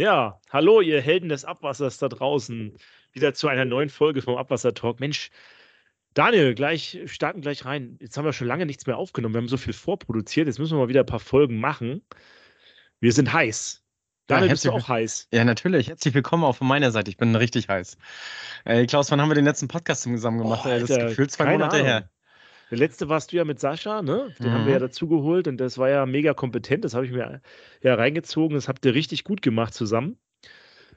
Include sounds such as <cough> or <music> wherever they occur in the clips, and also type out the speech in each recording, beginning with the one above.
Ja, hallo, ihr Helden des Abwassers da draußen. Wieder zu einer neuen Folge vom Abwasser-Talk. Mensch, Daniel, gleich starten gleich rein. Jetzt haben wir schon lange nichts mehr aufgenommen. Wir haben so viel vorproduziert. Jetzt müssen wir mal wieder ein paar Folgen machen. Wir sind heiß. Daniel, ja, bist du auch heiß? Ja, natürlich. Herzlich willkommen auch von meiner Seite. Ich bin richtig heiß. Ey, Klaus, wann haben wir den letzten Podcast zusammen gemacht? Oh, Ey, das ist Alter, gefühlt zwei Monate Ahnung. her. Der letzte warst du ja mit Sascha, ne? Den haben wir Mhm. ja dazu geholt und das war ja mega kompetent. Das habe ich mir ja reingezogen. Das habt ihr richtig gut gemacht zusammen.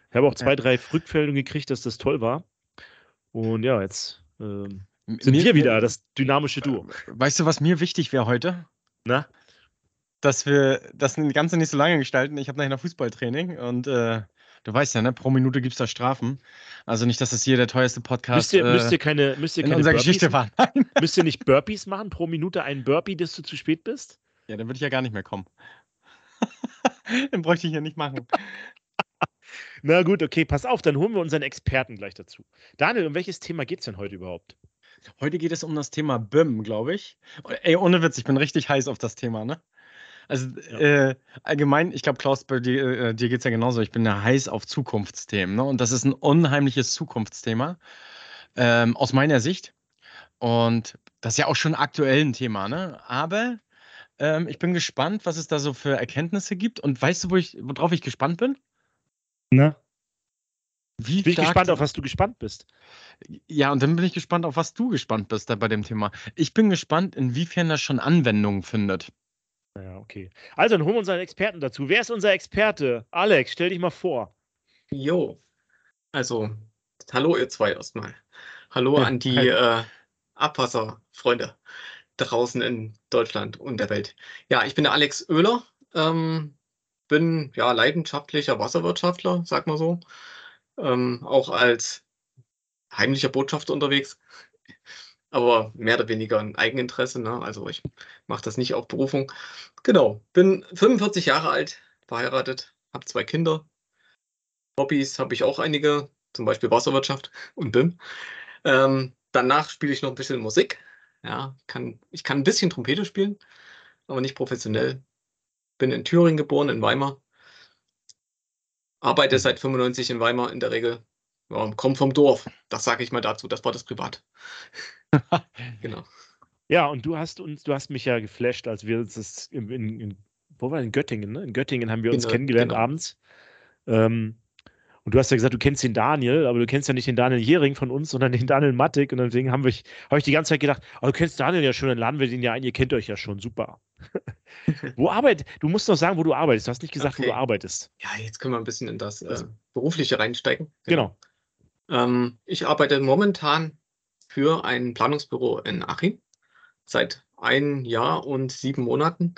Ich habe auch zwei, drei Rückmeldungen gekriegt, dass das toll war. Und ja, jetzt ähm, sind mir- wir wieder das dynamische Duo. Weißt du, was mir wichtig wäre heute? Na? Dass wir das Ganze nicht so lange gestalten. Ich habe nachher noch Fußballtraining und äh, du weißt ja, ne, pro Minute gibt es da Strafen. Also nicht, dass das hier der teuerste Podcast Müsst ihr, äh, müsst ihr keine, müsst ihr in keine unserer Burpees Geschichte war. Nein. <laughs> Müsst ihr nicht Burpees machen? Pro Minute einen Burpee, dass du zu spät bist? Ja, dann würde ich ja gar nicht mehr kommen. <laughs> dann bräuchte ich ja nicht machen. <laughs> Na gut, okay, pass auf, dann holen wir unseren Experten gleich dazu. Daniel, um welches Thema geht es denn heute überhaupt? Heute geht es um das Thema BIM, glaube ich. Ey, ohne Witz, ich bin richtig heiß auf das Thema, ne? Also Ja. äh, allgemein, ich glaube, Klaus, bei dir, äh, dir geht es ja genauso. Ich bin ja heiß auf Zukunftsthemen, ne? Und das ist ein unheimliches Zukunftsthema ähm, aus meiner Sicht. Und das ist ja auch schon aktuell ein Thema, ne? Aber ähm, ich bin gespannt, was es da so für Erkenntnisse gibt. Und weißt du, wo ich, worauf ich gespannt bin? Na? Wie Bin ich stark gespannt, auf was du gespannt bist. Ja, und dann bin ich gespannt, auf was du gespannt bist da bei dem Thema. Ich bin gespannt, inwiefern das schon Anwendung findet. Ja, okay. Also, dann holen wir unseren Experten dazu. Wer ist unser Experte? Alex, stell dich mal vor. Jo, also, hallo ihr zwei erstmal. Hallo Ja, an die äh, Abwasserfreunde draußen in Deutschland und der Welt. Ja, ich bin der Alex Oehler, ähm, bin ja leidenschaftlicher Wasserwirtschaftler, sag mal so. Ähm, auch als heimlicher Botschafter unterwegs, aber mehr oder weniger ein Eigeninteresse. Ne? Also ich mache das nicht auf Berufung. Genau, bin 45 Jahre alt, verheiratet, habe zwei Kinder. Hobbys habe ich auch einige, zum Beispiel Wasserwirtschaft und BIM. Ähm, danach spiele ich noch ein bisschen Musik. Ja, kann, ich kann ein bisschen Trompete spielen, aber nicht professionell. Bin in Thüringen geboren, in Weimar. Arbeite seit 95 in Weimar in der Regel. Ja, komm vom Dorf. Das sage ich mal dazu. Das war das privat. <laughs> genau. Ja, und du hast uns, du hast mich ja geflasht, als wir uns das in, in, in wo war in Göttingen, ne? In Göttingen haben wir uns Genau, kennengelernt genau. abends. Ähm, und du hast ja gesagt, du kennst den Daniel, aber du kennst ja nicht den Daniel Jering von uns, sondern den Daniel Mattig. Und deswegen haben wir, habe ich die ganze Zeit gedacht, oh, du kennst Daniel ja schon, dann laden wir den ja ein, ihr kennt euch ja schon, super. <laughs> wo arbeitet, du musst noch sagen, wo du arbeitest. Du hast nicht gesagt, wo Okay. du arbeitest. Ja, jetzt können wir ein bisschen in das äh, Berufliche reinsteigen. Genau. Ähm, ich arbeite momentan für ein Planungsbüro in Achim seit ein Jahr und sieben Monaten.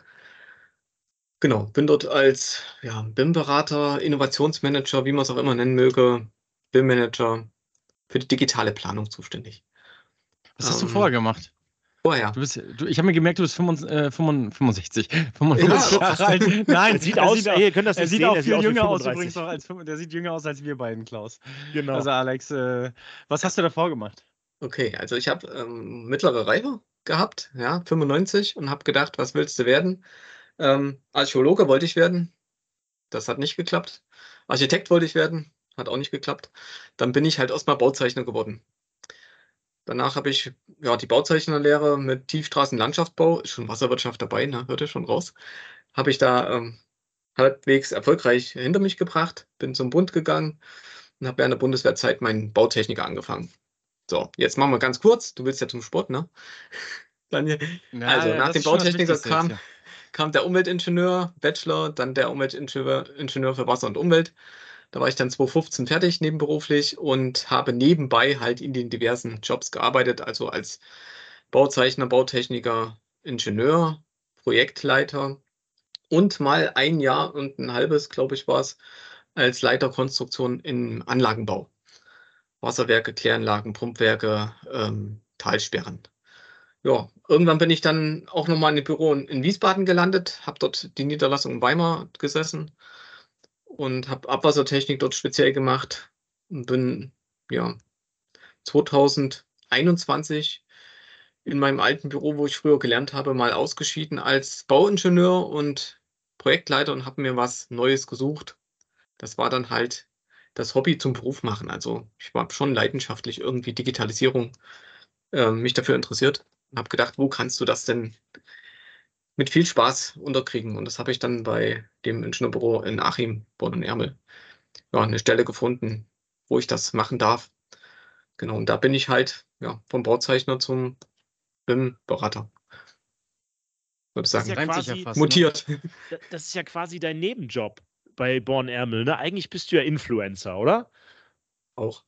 Genau, bin dort als ja, BIM-Berater, Innovationsmanager, wie man es auch immer nennen möge, BIM-Manager für die digitale Planung zuständig. Was hast du Ähm, vorher gemacht? Vorher. Du bist, du, ich habe mir gemerkt, du bist 65, äh, 65, 55 Ja, Jahre alt. <laughs> Nein, Er sieht aus, sieht, ey, ihr könnt das er sieht sehen, auch viel wie jünger aus 35. übrigens noch als, der sieht jünger aus als wir beiden, Klaus. Genau. Also Alex, äh, was hast du davor gemacht? Okay, also ich habe ähm, mittlere Reife gehabt, ja, 95 und habe gedacht, was willst du werden? Ähm, Archäologe wollte ich werden, das hat nicht geklappt. Architekt wollte ich werden, hat auch nicht geklappt. Dann bin ich halt erstmal Bauzeichner geworden. Danach habe ich ja die Bauzeichnerlehre mit Tiefstraßenlandschaftsbau, ist schon Wasserwirtschaft dabei, ne, hört ihr schon raus. Habe ich da ähm, halbwegs erfolgreich hinter mich gebracht, bin zum Bund gegangen und habe während der Bundeswehrzeit meinen Bautechniker angefangen. So, jetzt machen wir ganz kurz. Du willst ja zum Sport, ne? Dann, Ja, Also, ja, nach dem Bautechniker kam- jetzt kam der Umweltingenieur, Bachelor, dann der Umweltingenieur Ingenieur für Wasser und Umwelt. Da war ich dann 2015 fertig nebenberuflich und habe nebenbei halt in den diversen Jobs gearbeitet, also als Bauzeichner, Bautechniker, Ingenieur, Projektleiter und mal ein Jahr und ein halbes, glaube ich, war es, als Leiter Konstruktion im Anlagenbau. Wasserwerke, Kläranlagen, Pumpwerke, ähm, Talsperren. Ja, irgendwann bin ich dann auch nochmal in Büro in, in Wiesbaden gelandet, habe dort die Niederlassung in Weimar gesessen und habe Abwassertechnik dort speziell gemacht und bin ja 2021 in meinem alten Büro, wo ich früher gelernt habe, mal ausgeschieden als Bauingenieur und Projektleiter und habe mir was Neues gesucht. das war dann halt das Hobby zum Beruf machen. Also ich war schon leidenschaftlich irgendwie Digitalisierung äh, mich dafür interessiert und habe gedacht, wo kannst du das denn mit viel Spaß unterkriegen? Und das habe ich dann bei dem Ingenieurbüro in Achim, Bonn und Ärmel, ja, eine Stelle gefunden, wo ich das machen darf. Genau, und da bin ich halt ja, vom Bauzeichner zum BIM-Berater. Würde sagen, ja quasi, ja fast, ne? mutiert. Ne? Das ist ja quasi dein Nebenjob bei Born Ärmel. Ne? Eigentlich bist du ja Influencer, oder? Auch.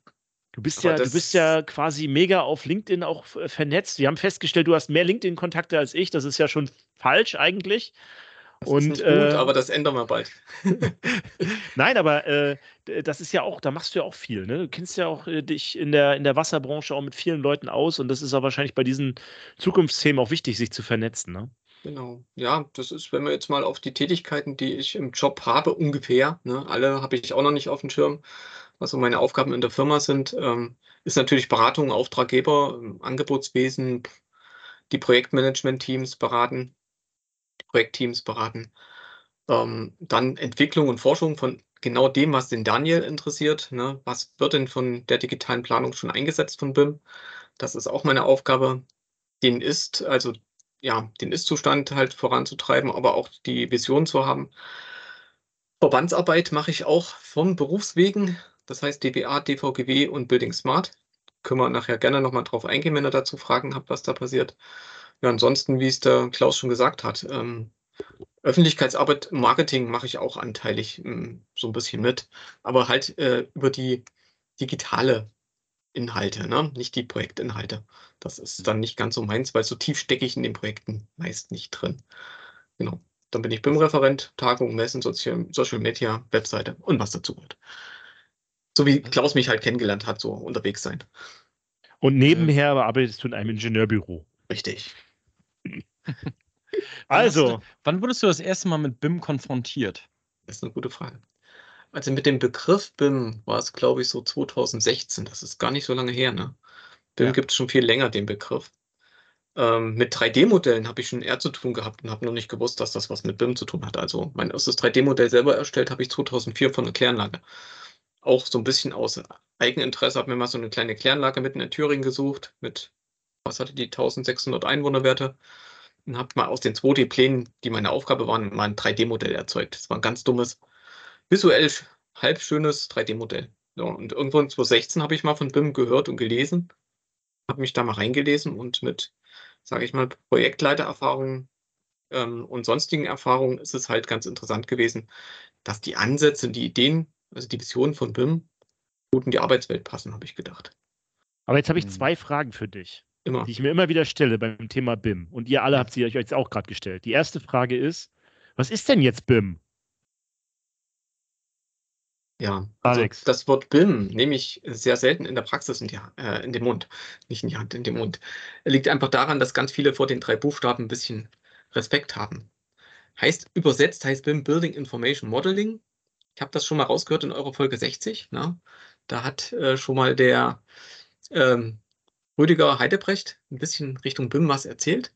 Du bist ja, du bist ja quasi mega auf LinkedIn auch vernetzt. Wir haben festgestellt, du hast mehr LinkedIn-Kontakte als ich. Das ist ja schon falsch eigentlich. Das und, ist gut, äh, aber das ändern wir bald. <laughs> Nein, aber äh, das ist ja auch, da machst du ja auch viel. Ne? Du kennst ja auch äh, dich in der, in der Wasserbranche auch mit vielen Leuten aus und das ist auch wahrscheinlich bei diesen Zukunftsthemen auch wichtig, sich zu vernetzen. Ne? Genau. Ja, das ist, wenn wir jetzt mal auf die Tätigkeiten, die ich im Job habe, ungefähr, ne, alle habe ich auch noch nicht auf dem Schirm, was so meine Aufgaben in der Firma sind, ähm, ist natürlich Beratung, Auftraggeber, ähm, Angebotswesen, die Projektmanagement-Teams beraten, Projektteams beraten, ähm, dann Entwicklung und Forschung von genau dem, was den Daniel interessiert. Ne? Was wird denn von der digitalen Planung schon eingesetzt von BIM? Das ist auch meine Aufgabe. Den ist, also ja, den Ist-Zustand halt voranzutreiben, aber auch die Vision zu haben. Verbandsarbeit mache ich auch vom Berufswegen, das heißt DBA, DVGW und Building Smart. Können wir nachher gerne nochmal drauf eingehen, wenn ihr dazu Fragen habt, was da passiert. Ja, ansonsten, wie es der Klaus schon gesagt hat, ähm, Öffentlichkeitsarbeit, Marketing mache ich auch anteilig ähm, so ein bisschen mit, aber halt äh, über die digitale Inhalte, ne? nicht die Projektinhalte. Das ist dann nicht ganz so meins, weil so tief stecke ich in den Projekten meist nicht drin. Genau. Dann bin ich BIM-Referent, Tagung, Messen, Social, Social Media, Webseite und was dazu gehört. So wie Klaus mich halt kennengelernt hat, so unterwegs sein. Und nebenher arbeitest du in einem Ingenieurbüro. Richtig. <laughs> also. Wann wurdest du das erste Mal mit BIM konfrontiert? Das ist eine gute Frage. Also mit dem Begriff BIM war es, glaube ich, so 2016. Das ist gar nicht so lange her. Ne? BIM ja. gibt es schon viel länger, den Begriff. Ähm, mit 3D-Modellen habe ich schon eher zu tun gehabt und habe noch nicht gewusst, dass das was mit BIM zu tun hat. Also mein erstes 3D-Modell selber erstellt habe ich 2004 von der Kläranlage. Auch so ein bisschen aus Eigeninteresse habe mir mal so eine kleine Kläranlage mitten in Thüringen gesucht mit, was hatte die, 1600 Einwohnerwerte und habe mal aus den 2D-Plänen, die meine Aufgabe waren, mal ein 3D-Modell erzeugt. Das war ein ganz dummes visuell halb schönes 3D-Modell. Ja, und irgendwann 2016 habe ich mal von BIM gehört und gelesen, habe mich da mal reingelesen und mit, sage ich mal, Projektleitererfahrungen ähm, und sonstigen Erfahrungen ist es halt ganz interessant gewesen, dass die Ansätze und die Ideen, also die Visionen von BIM, gut in die Arbeitswelt passen, habe ich gedacht. Aber jetzt habe ich hm. zwei Fragen für dich, immer. die ich mir immer wieder stelle beim Thema BIM. Und ihr alle habt sie euch jetzt auch gerade gestellt. Die erste Frage ist, was ist denn jetzt BIM? Ja, also Alex. das Wort BIM nehme ich sehr selten in der Praxis in, die, äh, in den Mund, nicht in die Hand, in den Mund. Liegt einfach daran, dass ganz viele vor den drei Buchstaben ein bisschen Respekt haben. Heißt, übersetzt heißt BIM Building Information Modeling. Ich habe das schon mal rausgehört in eurer Folge 60. Ne? Da hat äh, schon mal der ähm, Rüdiger Heidebrecht ein bisschen Richtung BIM was erzählt.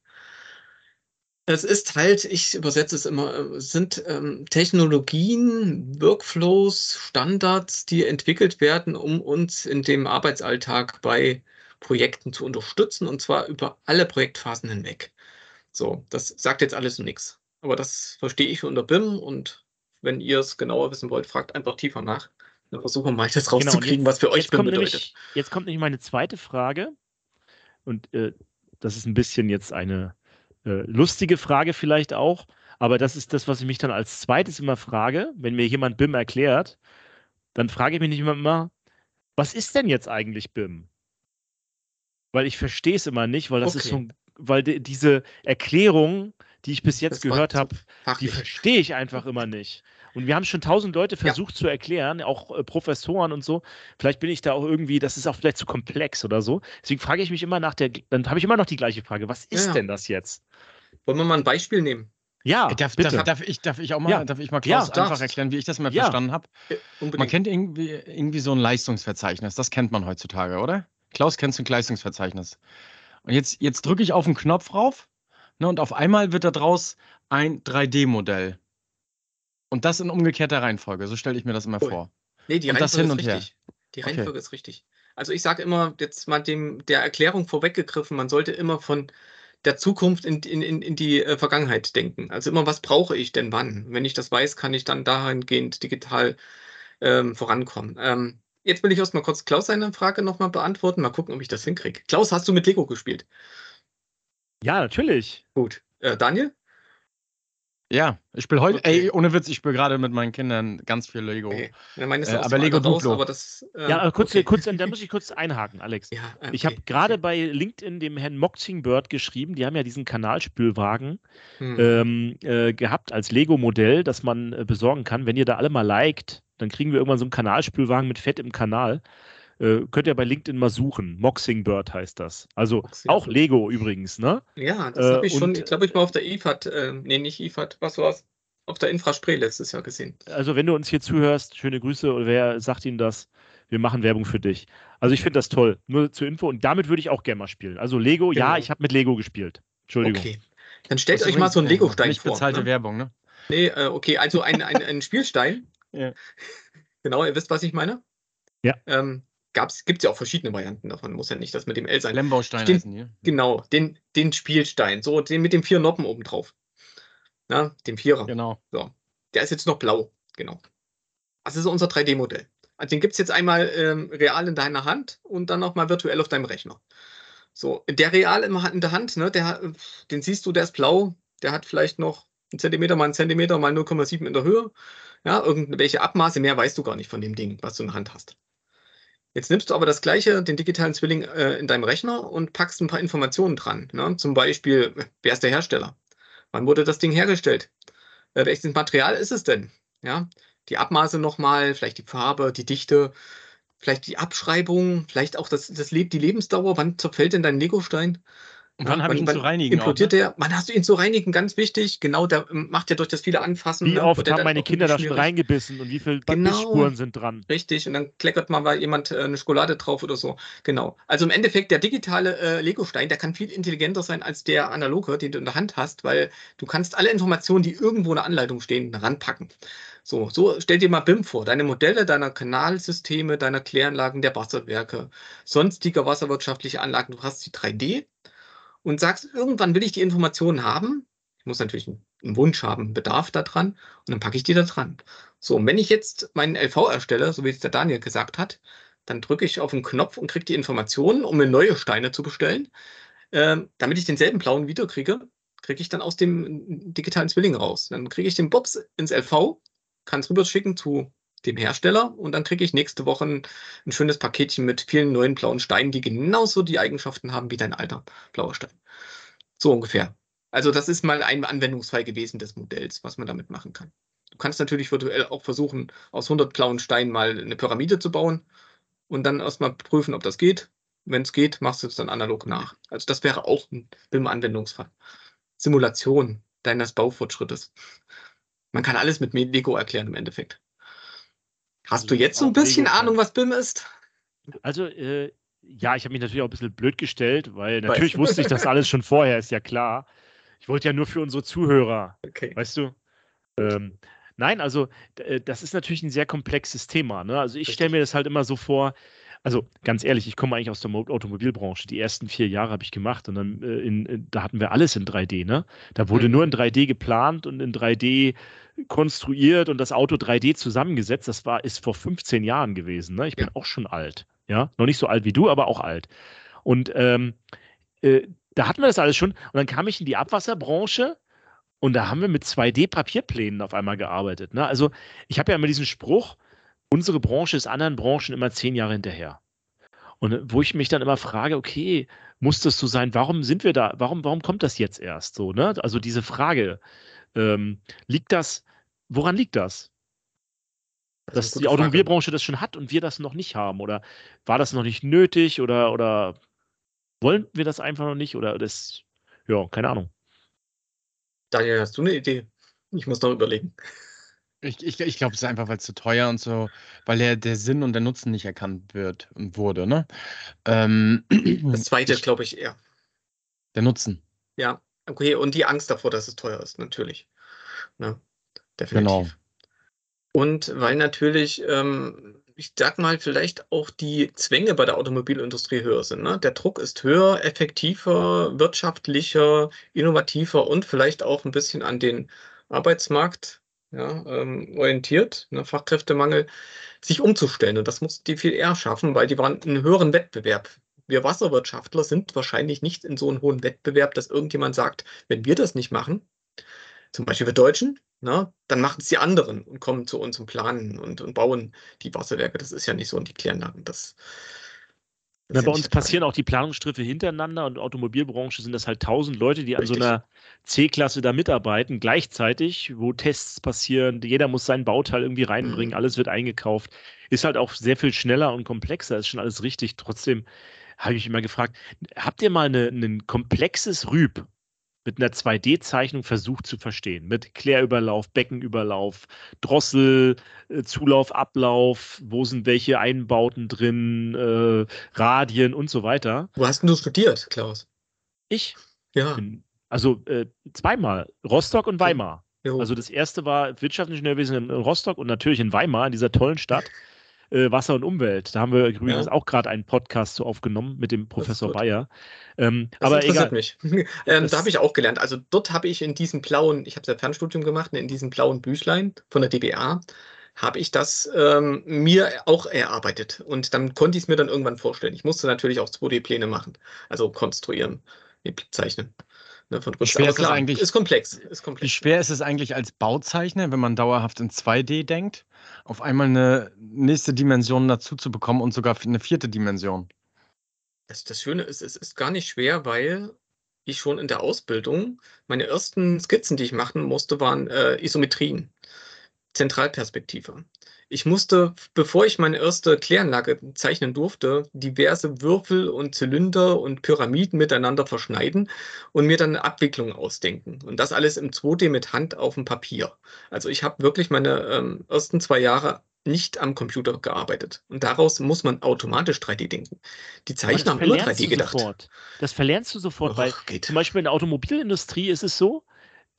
Es ist halt, ich übersetze es immer, äh, sind ähm, Technologien, Workflows, Standards, die entwickelt werden, um uns in dem Arbeitsalltag bei Projekten zu unterstützen und zwar über alle Projektphasen hinweg. So, das sagt jetzt alles nichts. Aber das verstehe ich unter BIM und wenn ihr es genauer wissen wollt, fragt einfach tiefer nach. Dann versuchen wir mal das genau, rauszukriegen, genau, was für euch BIM bedeutet. Nämlich, jetzt kommt nämlich meine zweite Frage und äh, das ist ein bisschen jetzt eine äh, lustige Frage vielleicht auch, aber das ist das, was ich mich dann als zweites immer frage, wenn mir jemand BIM erklärt, dann frage ich mich nicht immer, was ist denn jetzt eigentlich BIM? Weil ich verstehe es immer nicht, weil das okay. ist so, weil die, diese Erklärung, die ich bis jetzt das gehört habe, die verstehe ich einfach immer nicht. Und wir haben schon tausend Leute versucht ja. zu erklären, auch äh, Professoren und so. Vielleicht bin ich da auch irgendwie, das ist auch vielleicht zu komplex oder so. Deswegen frage ich mich immer nach der, dann habe ich immer noch die gleiche Frage. Was ist ja. denn das jetzt? Wollen wir mal ein Beispiel nehmen? Ja, darf, bitte. Darf, darf, ich, darf ich auch mal, ja. darf ich mal Klaus ja, einfach erklären, wie ich das mal ja. verstanden habe? Man kennt irgendwie, irgendwie so ein Leistungsverzeichnis, das kennt man heutzutage, oder? Klaus, kennst du ein Leistungsverzeichnis? Und jetzt, jetzt drücke ich auf den Knopf rauf ne, und auf einmal wird daraus ein 3D-Modell. Und das in umgekehrter Reihenfolge, so stelle ich mir das immer Cool. vor. Nee, die Und das Reihenfolge hin ist und her. richtig. Die Okay. Reihenfolge ist richtig. Also ich sage immer, jetzt mal dem der Erklärung vorweggegriffen, man sollte immer von der Zukunft in, in, in, in die äh, Vergangenheit denken. Also immer, was brauche ich denn wann? Wenn ich das weiß, kann ich dann dahingehend digital ähm, vorankommen. Ähm, jetzt will ich erst mal kurz Klaus seine Frage nochmal beantworten. Mal gucken, ob ich das hinkriege. Klaus, hast du mit Lego gespielt? Ja, natürlich. Gut. Äh, Daniel? Ja, ich spiele heute, Okay. ey, ohne Witz, ich spiele gerade mit meinen Kindern ganz viel Lego. Okay. Ja, meine ist Äh, aber Lego raus, Duplo. aber das, ähm, Ja, aber kurz, okay. kurz, da muss ich kurz einhaken, Alex. Ja, äh, Ich habe okay. gerade bei LinkedIn dem Herrn Moxingbird geschrieben, die haben ja diesen Kanalspülwagen Hm. ähm, äh, gehabt als Lego-Modell, das man äh, besorgen kann. Wenn ihr da alle mal liked, dann kriegen wir irgendwann so einen Kanalspülwagen mit Fett im Kanal. Äh, könnt ihr bei LinkedIn mal suchen. Moxingbird heißt das. Also Moxingbird. auch Lego übrigens, ne? Ja, das Äh, habe ich schon, und- glaube ich, mal auf der IFAD, äh, nee, nicht IFAD, was war's? Auf der Infraspray letztes Jahr gesehen. Also wenn du uns hier zuhörst, schöne Grüße oder wer sagt Ihnen das? Wir machen Werbung für dich. Also ich finde das toll. Nur zur Info und damit würde ich auch gerne mal spielen. Also Lego, ja, Genau. ich habe mit Lego gespielt. Entschuldigung. Okay. Dann stellt euch mal so einen äh, Lego-Stein Nicht vor. bezahlte Ne? Werbung, ne? Nee, äh, okay, also ein, ein, ein <laughs> Spielstein. Ja. Genau, ihr wisst, was ich meine? Ja. Ähm, Gibt es ja auch verschiedene Varianten davon. Muss ja nicht das mit dem L sein. Lemmbaustein Den- heißen die. Genau, den, den Spielstein. So, den mit den vier Noppen oben drauf. Na, den Vierer. Genau. Der ist jetzt noch blau, genau. Das ist unser 3D-Modell. Also den gibt es jetzt einmal ähm, real in deiner Hand und dann nochmal virtuell auf deinem Rechner. So, der real in der Hand, ne, der, den siehst du, der ist blau, der hat vielleicht noch einen Zentimeter mal einen Zentimeter mal 0,7 in der Höhe. Ja, irgendwelche Abmaße, mehr weißt du gar nicht von dem Ding, was du in der Hand hast. Jetzt nimmst du aber das gleiche, den digitalen Zwilling äh, in deinem Rechner und packst ein paar Informationen dran. Ne? Zum Beispiel, wer ist der Hersteller? Wann wurde das Ding hergestellt? Äh, welches Material ist es denn? Ja, die Abmaße nochmal, vielleicht die Farbe, die Dichte, vielleicht die Abschreibung, vielleicht auch das, das Leb die Lebensdauer. Wann zerfällt denn dein Legostein? Und Ja, wann habe ich ihn zu reinigen? Auch, Implodiert ne? der? Wann hast du ihn zu reinigen? Ganz wichtig. Genau, der ähm, macht ja durch das viele Anfassen. Wie ne, oft haben meine auch Kinder da schon reingebissen und wie viele Genau. Bissspuren sind dran? Richtig, und dann kleckert mal bei jemand äh, eine Schokolade drauf oder so. Genau. Also im Endeffekt, der digitale äh, Lego-Stein, der kann viel intelligenter sein als der analoge, den du in der Hand hast, weil du kannst alle Informationen, die irgendwo in der Anleitung stehen, ranpacken. So, so stell dir mal BIM vor, deine Modelle deiner Kanalsysteme, deiner Kläranlagen, der Wasserwerke, sonstiger wasserwirtschaftliche Anlagen, du hast die 3D und sagst, irgendwann will ich die Informationen haben. Ich muss natürlich einen Wunsch haben, einen Bedarf daran und dann packe ich die da dran. So, und wenn ich jetzt meinen LV erstelle, so wie es der Daniel gesagt hat, dann drücke ich auf den Knopf und kriege die Informationen, um mir neue Steine zu bestellen. Ähm, damit ich denselben blauen wiederkriege, kriege ich dann aus dem digitalen Zwilling raus. Dann kriege ich den Bobs ins LV, kann es rüberschicken zu dem Hersteller und dann kriege ich nächste Woche ein, schönes Paketchen mit vielen neuen blauen Steinen, die genauso die Eigenschaften haben wie dein alter blauer Stein. So ungefähr. Also das ist mal ein Anwendungsfall gewesen des Modells, was man damit machen kann. Du kannst natürlich virtuell auch versuchen, aus 100 blauen Steinen mal eine Pyramide zu bauen und dann erstmal prüfen, ob das geht. Wenn es geht, machst du es dann analog nach. Also das wäre auch ein BIM-Anwendungsfall. Simulation deines Baufortschrittes. Man kann alles mit Lego erklären im Endeffekt. Hast du jetzt so ein bisschen. Ahnung, was BIM ist? Also, äh, ja, ich habe mich natürlich auch ein bisschen blöd gestellt, weil natürlich wusste ich das alles schon vorher, ist ja klar. Ich wollte ja nur für unsere Zuhörer, Okay. weißt du? Ähm, nein, also äh, das ist natürlich ein sehr komplexes Thema. Ne? Also ich stelle mir das halt immer so vor, also ganz ehrlich, ich komme eigentlich aus der Mo- Automobilbranche. Die ersten vier Jahre habe ich gemacht und dann äh, in, in, da hatten wir alles in 3D. Ne? Da wurde Mhm. nur in 3D geplant und in 3D konstruiert und das Auto 3D zusammengesetzt. Das war ist vor 15 Jahren gewesen. Ne? Ich bin Ja. auch schon alt. Ja, noch nicht so alt wie du, aber auch alt. Und ähm, äh, da hatten wir das alles schon. Und dann kam ich in die Abwasserbranche und da haben wir mit 2D-Papierplänen auf einmal gearbeitet. Ne? Also ich habe ja immer diesen Spruch, unsere Branche ist anderen Branchen immer zehn Jahre hinterher. Und wo ich mich dann immer frage, okay, muss das so sein? Warum sind wir da? Warum, warum kommt das jetzt erst so? Ne? Also diese Frage, ähm, liegt das, woran liegt das? Das Dass eine die gute Frage. Automobilbranche das schon hat und wir das noch nicht haben? Oder war das noch nicht nötig? Oder, oder wollen wir das einfach noch nicht? Oder das, ja, keine Ahnung. Daniel, hast du eine Idee? Ich muss noch überlegen. Ich, ich, ich glaube, es ist einfach, weil es zu teuer und so, weil der, der Sinn und der Nutzen nicht erkannt wird und wurde, ne? Ähm, Das <clears throat> zweite, glaube ich, eher. der Nutzen. Ja, okay. Und die Angst davor, dass es teuer ist, natürlich. Ne? Definitiv. Genau. Und weil natürlich, ähm, ich sag mal, vielleicht auch die Zwänge bei der Automobilindustrie höher sind. Ne? Der Druck ist höher, effektiver, wirtschaftlicher, innovativer und vielleicht auch ein bisschen an den Arbeitsmarkt ja, ähm, orientiert, ne? Fachkräftemangel, sich umzustellen. Und das muss die viel eher schaffen, weil die waren einen höheren Wettbewerb. Wir Wasserwirtschaftler sind wahrscheinlich nicht in so einem hohen Wettbewerb, dass irgendjemand sagt, wenn wir das nicht machen, zum Beispiel wir Deutschen, na, dann machen es die anderen und kommen zu uns und planen und, und bauen die Wasserwerke. Das ist ja nicht so und die Kläranlagen. Das, ja bei uns passieren auch die Planungsstriffe hintereinander und Automobilbranche sind das halt tausend Leute, die Richtig. an so einer C-Klasse da mitarbeiten, gleichzeitig, wo Tests passieren, jeder muss sein Bauteil irgendwie reinbringen, mhm. alles wird eingekauft. Ist halt auch sehr viel schneller und komplexer, ist schon alles richtig. Trotzdem habe ich mich immer gefragt, habt ihr mal ein komplexes Rüb mit einer 2D-Zeichnung versucht zu verstehen. Mit Klärüberlauf, Beckenüberlauf, Drossel, äh, Zulauf, Ablauf, wo sind welche Einbauten drin, äh, Radien und so weiter. Wo hast du studiert, Klaus? Ich? Ja. Bin, also äh, zweimal, Rostock und Weimar. Ja. Also das erste war Wirtschaftsingenieurwesen in Rostock und natürlich in Weimar, in dieser tollen Stadt <laughs> äh, Wasser und Umwelt. Da haben wir übrigens ja. auch gerade einen Podcast zu aufgenommen mit dem Professor Bayer. Ähm, das aber interessiert egal. mich. <laughs> ähm, da habe ich auch gelernt. Also dort habe ich in diesem blauen, ich habe ja Fernstudium gemacht, in diesem blauen Büchlein von der DBA, habe ich das ähm, mir auch erarbeitet. Und dann konnte ich es mir dann irgendwann vorstellen. Ich musste natürlich auch 2D-Pläne machen, also konstruieren, zeichnen. Ne, von wie schwer ist, klar, eigentlich, ist komplex, ist komplex. Wie schwer ist es eigentlich als Bauzeichner, wenn man dauerhaft in 2D denkt, auf einmal eine nächste Dimension dazu zu bekommen und sogar eine vierte Dimension? Das, das Schöne ist, es ist gar nicht schwer, weil ich schon in der Ausbildung, meine ersten Skizzen, die ich machen musste, waren äh, Isometrien, Zentralperspektive. Ich musste, bevor ich meine erste Kläranlage zeichnen durfte, diverse Würfel und Zylinder und Pyramiden miteinander verschneiden und mir dann eine Abwicklung ausdenken. Und das alles im 2D mit Hand auf dem Papier. Also ich habe wirklich meine ähm, ersten zwei Jahre nicht am Computer gearbeitet. Und daraus muss man automatisch 3D denken. Die Zeichner haben immer 3D gedacht. Sofort. Das verlernst du sofort, Och, weil geht. zum Beispiel in der Automobilindustrie ist es so,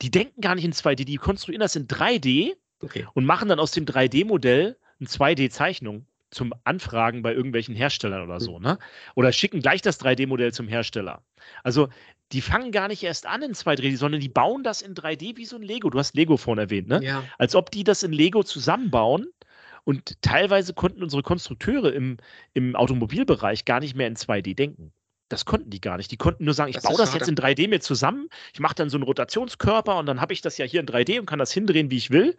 die denken gar nicht in 2D, die konstruieren das in 3D Okay. Und machen dann aus dem 3D-Modell eine 2D-Zeichnung zum Anfragen bei irgendwelchen Herstellern oder so, ne? Oder schicken gleich das 3D-Modell zum Hersteller. Also die fangen gar nicht erst an in 2D, sondern die bauen das in 3D wie so ein Lego. Du hast Lego vorhin erwähnt, ne? Ja. Als ob die das in Lego zusammenbauen. Und teilweise konnten unsere Konstrukteure im, im Automobilbereich gar nicht mehr in 2D denken. Das konnten die gar nicht. Die konnten nur sagen, ich das baue das schade. jetzt in 3D mir zusammen. Ich mache dann so einen Rotationskörper und dann habe ich das ja hier in 3D und kann das hindrehen, wie ich will.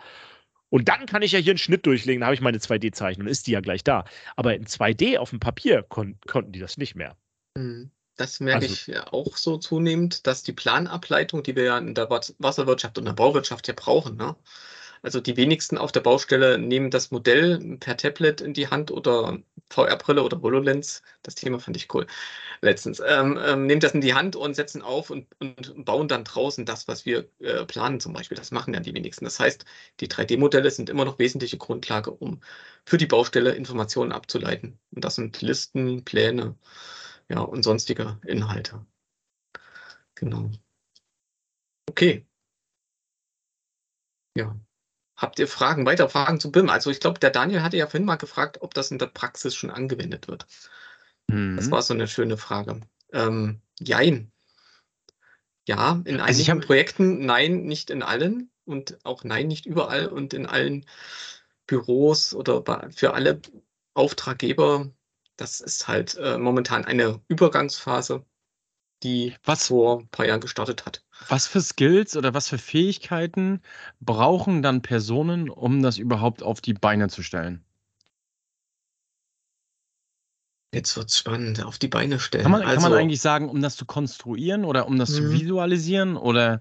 Und dann kann ich ja hier einen Schnitt durchlegen, dann habe ich meine 2D-Zeichnung, ist die ja gleich da. Aber in 2D auf dem Papier kon konnten die das nicht mehr. Mhm. Das merke also, ich auch so zunehmend, dass die Planableitung, die wir ja in der Wasserwirtschaft und der Bauwirtschaft ja brauchen, ne? Also die wenigsten auf der Baustelle nehmen das Modell per Tablet in die Hand oder VR-Brille oder HoloLens. Das Thema fand ich cool letztens. Ähm, ähm, nehmen das in die Hand und setzen auf und, und bauen dann draußen das, was wir äh, planen zum Beispiel. Das machen ja die wenigsten. Das heißt, die 3D-Modelle sind immer noch wesentliche Grundlage, um für die Baustelle Informationen abzuleiten. Und das sind Listen, Pläne ja, und sonstige Inhalte. Genau. Okay. Ja. Habt ihr Fragen, weitere Fragen zu BIM? Also ich glaube, der Daniel hatte ja vorhin mal gefragt, ob das in der Praxis schon angewendet wird. Mhm. Das war so eine schöne Frage. Ähm, jein. Ja, in also einigen. Projekten, nein, nicht in allen und auch nein, nicht überall und in allen Büros oder für alle Auftraggeber. Das ist halt äh, momentan eine Übergangsphase, die was vor ein paar Jahren gestartet hat. Was für Skills oder was für Fähigkeiten brauchen dann Personen, um das überhaupt auf die Beine zu stellen? Jetzt wird es spannend, auf die Beine stellen. Kann man, also, kann man also eigentlich sagen, um das zu konstruieren oder um das zu mhm. visualisieren oder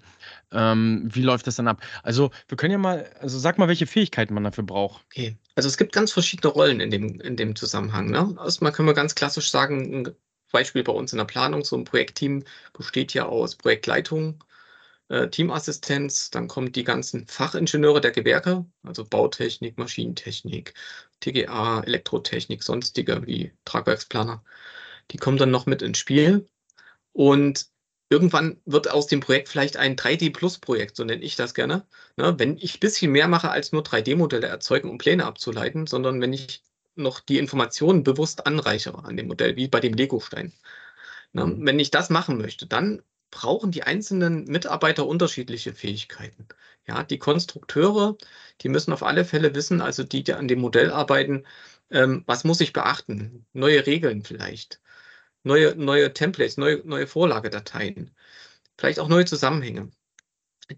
ähm, wie läuft das dann ab? Also wir können ja mal, also sag mal, welche Fähigkeiten man dafür braucht. Okay, also es gibt ganz verschiedene Rollen in dem, in dem Zusammenhang. Ne? Erstmal können wir ganz klassisch sagen, ein Beispiel bei uns in der Planung, so ein Projektteam besteht ja aus Projektleitung, äh, Teamassistenz, dann kommen die ganzen Fachingenieure der Gewerke, also Bautechnik, Maschinentechnik, TGA, Elektrotechnik, sonstige wie Tragwerksplaner. Die kommen dann noch mit ins Spiel. Und irgendwann wird aus dem Projekt vielleicht ein 3D-Plus-Projekt, so nenne ich das gerne. Ne? Wenn ich ein bisschen mehr mache, als nur 3D-Modelle erzeugen, um Pläne abzuleiten, sondern wenn ich noch die Informationen bewusst anreichere an dem Modell, wie bei dem Lego-Stein. Ne? Mhm. Wenn ich das machen möchte, dann brauchen die einzelnen Mitarbeiter unterschiedliche Fähigkeiten. Ja, die Konstrukteure, die müssen auf alle Fälle wissen, also die, die an dem Modell arbeiten, ähm, was muss ich beachten? Neue Regeln vielleicht neue, neue Templates, neue, neue Vorlagedateien, vielleicht auch neue Zusammenhänge.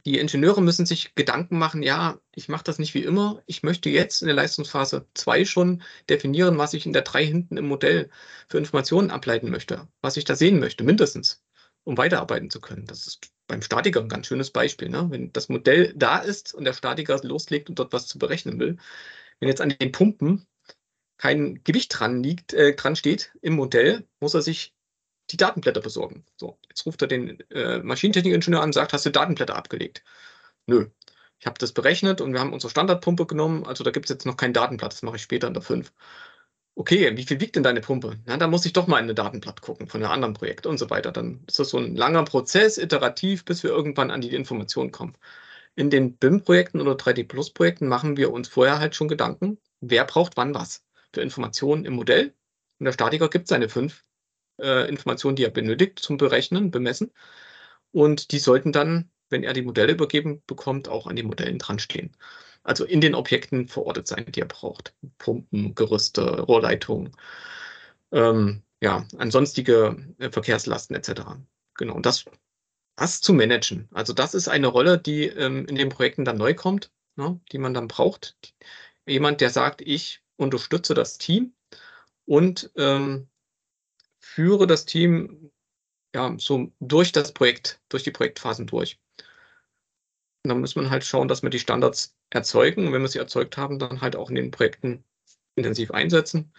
Die Ingenieure müssen sich Gedanken machen, ja, ich mache das nicht wie immer, ich möchte jetzt in der Leistungsphase 2 schon definieren, was ich in der 3 hinten im Modell für Informationen ableiten möchte, was ich da sehen möchte, mindestens, um weiterarbeiten zu können. Das ist beim Statiker ein ganz schönes Beispiel. Ne? Wenn das Modell da ist und der Statiker loslegt und dort was zu berechnen will, wenn jetzt an den Pumpen kein Gewicht dran liegt, äh, dran steht im Modell, muss er sich die Datenblätter besorgen. So, jetzt ruft er den äh, Maschinentechnikingenieur an und sagt, hast du Datenblätter abgelegt? Nö. Ich habe das berechnet und wir haben unsere Standardpumpe genommen, also da gibt es jetzt noch kein Datenblatt, das mache ich später in der 5. Okay, wie viel wiegt denn deine Pumpe? Na, da muss ich doch mal in ein Datenblatt gucken von einem anderen Projekt und so weiter. Dann ist das so ein langer Prozess, iterativ, bis wir irgendwann an die Information kommen. In den BIM-Projekten oder 3D-Plus-Projekten machen wir uns vorher halt schon Gedanken, wer braucht wann was für Informationen im Modell. Und der Statiker gibt seine fünf äh, Informationen, die er benötigt zum Berechnen, bemessen. Und die sollten dann, wenn er die Modelle übergeben bekommt, auch an den Modellen dran stehen. Also in den Objekten verortet sein, die er braucht. Pumpen, Gerüste, Rohrleitungen, ähm, ja, ansonstige äh, Verkehrslasten etc. Genau, und das, das zu managen. Also das ist eine Rolle, die ähm, in den Projekten dann neu kommt, ne, die man dann braucht. Jemand, der sagt, ich unterstütze das Team und ähm, führe das Team ja, so durch das Projekt, durch die Projektphasen durch. Und dann muss man halt schauen, dass wir die Standards erzeugen und wenn wir sie erzeugt haben, dann halt auch in den Projekten intensiv einsetzen.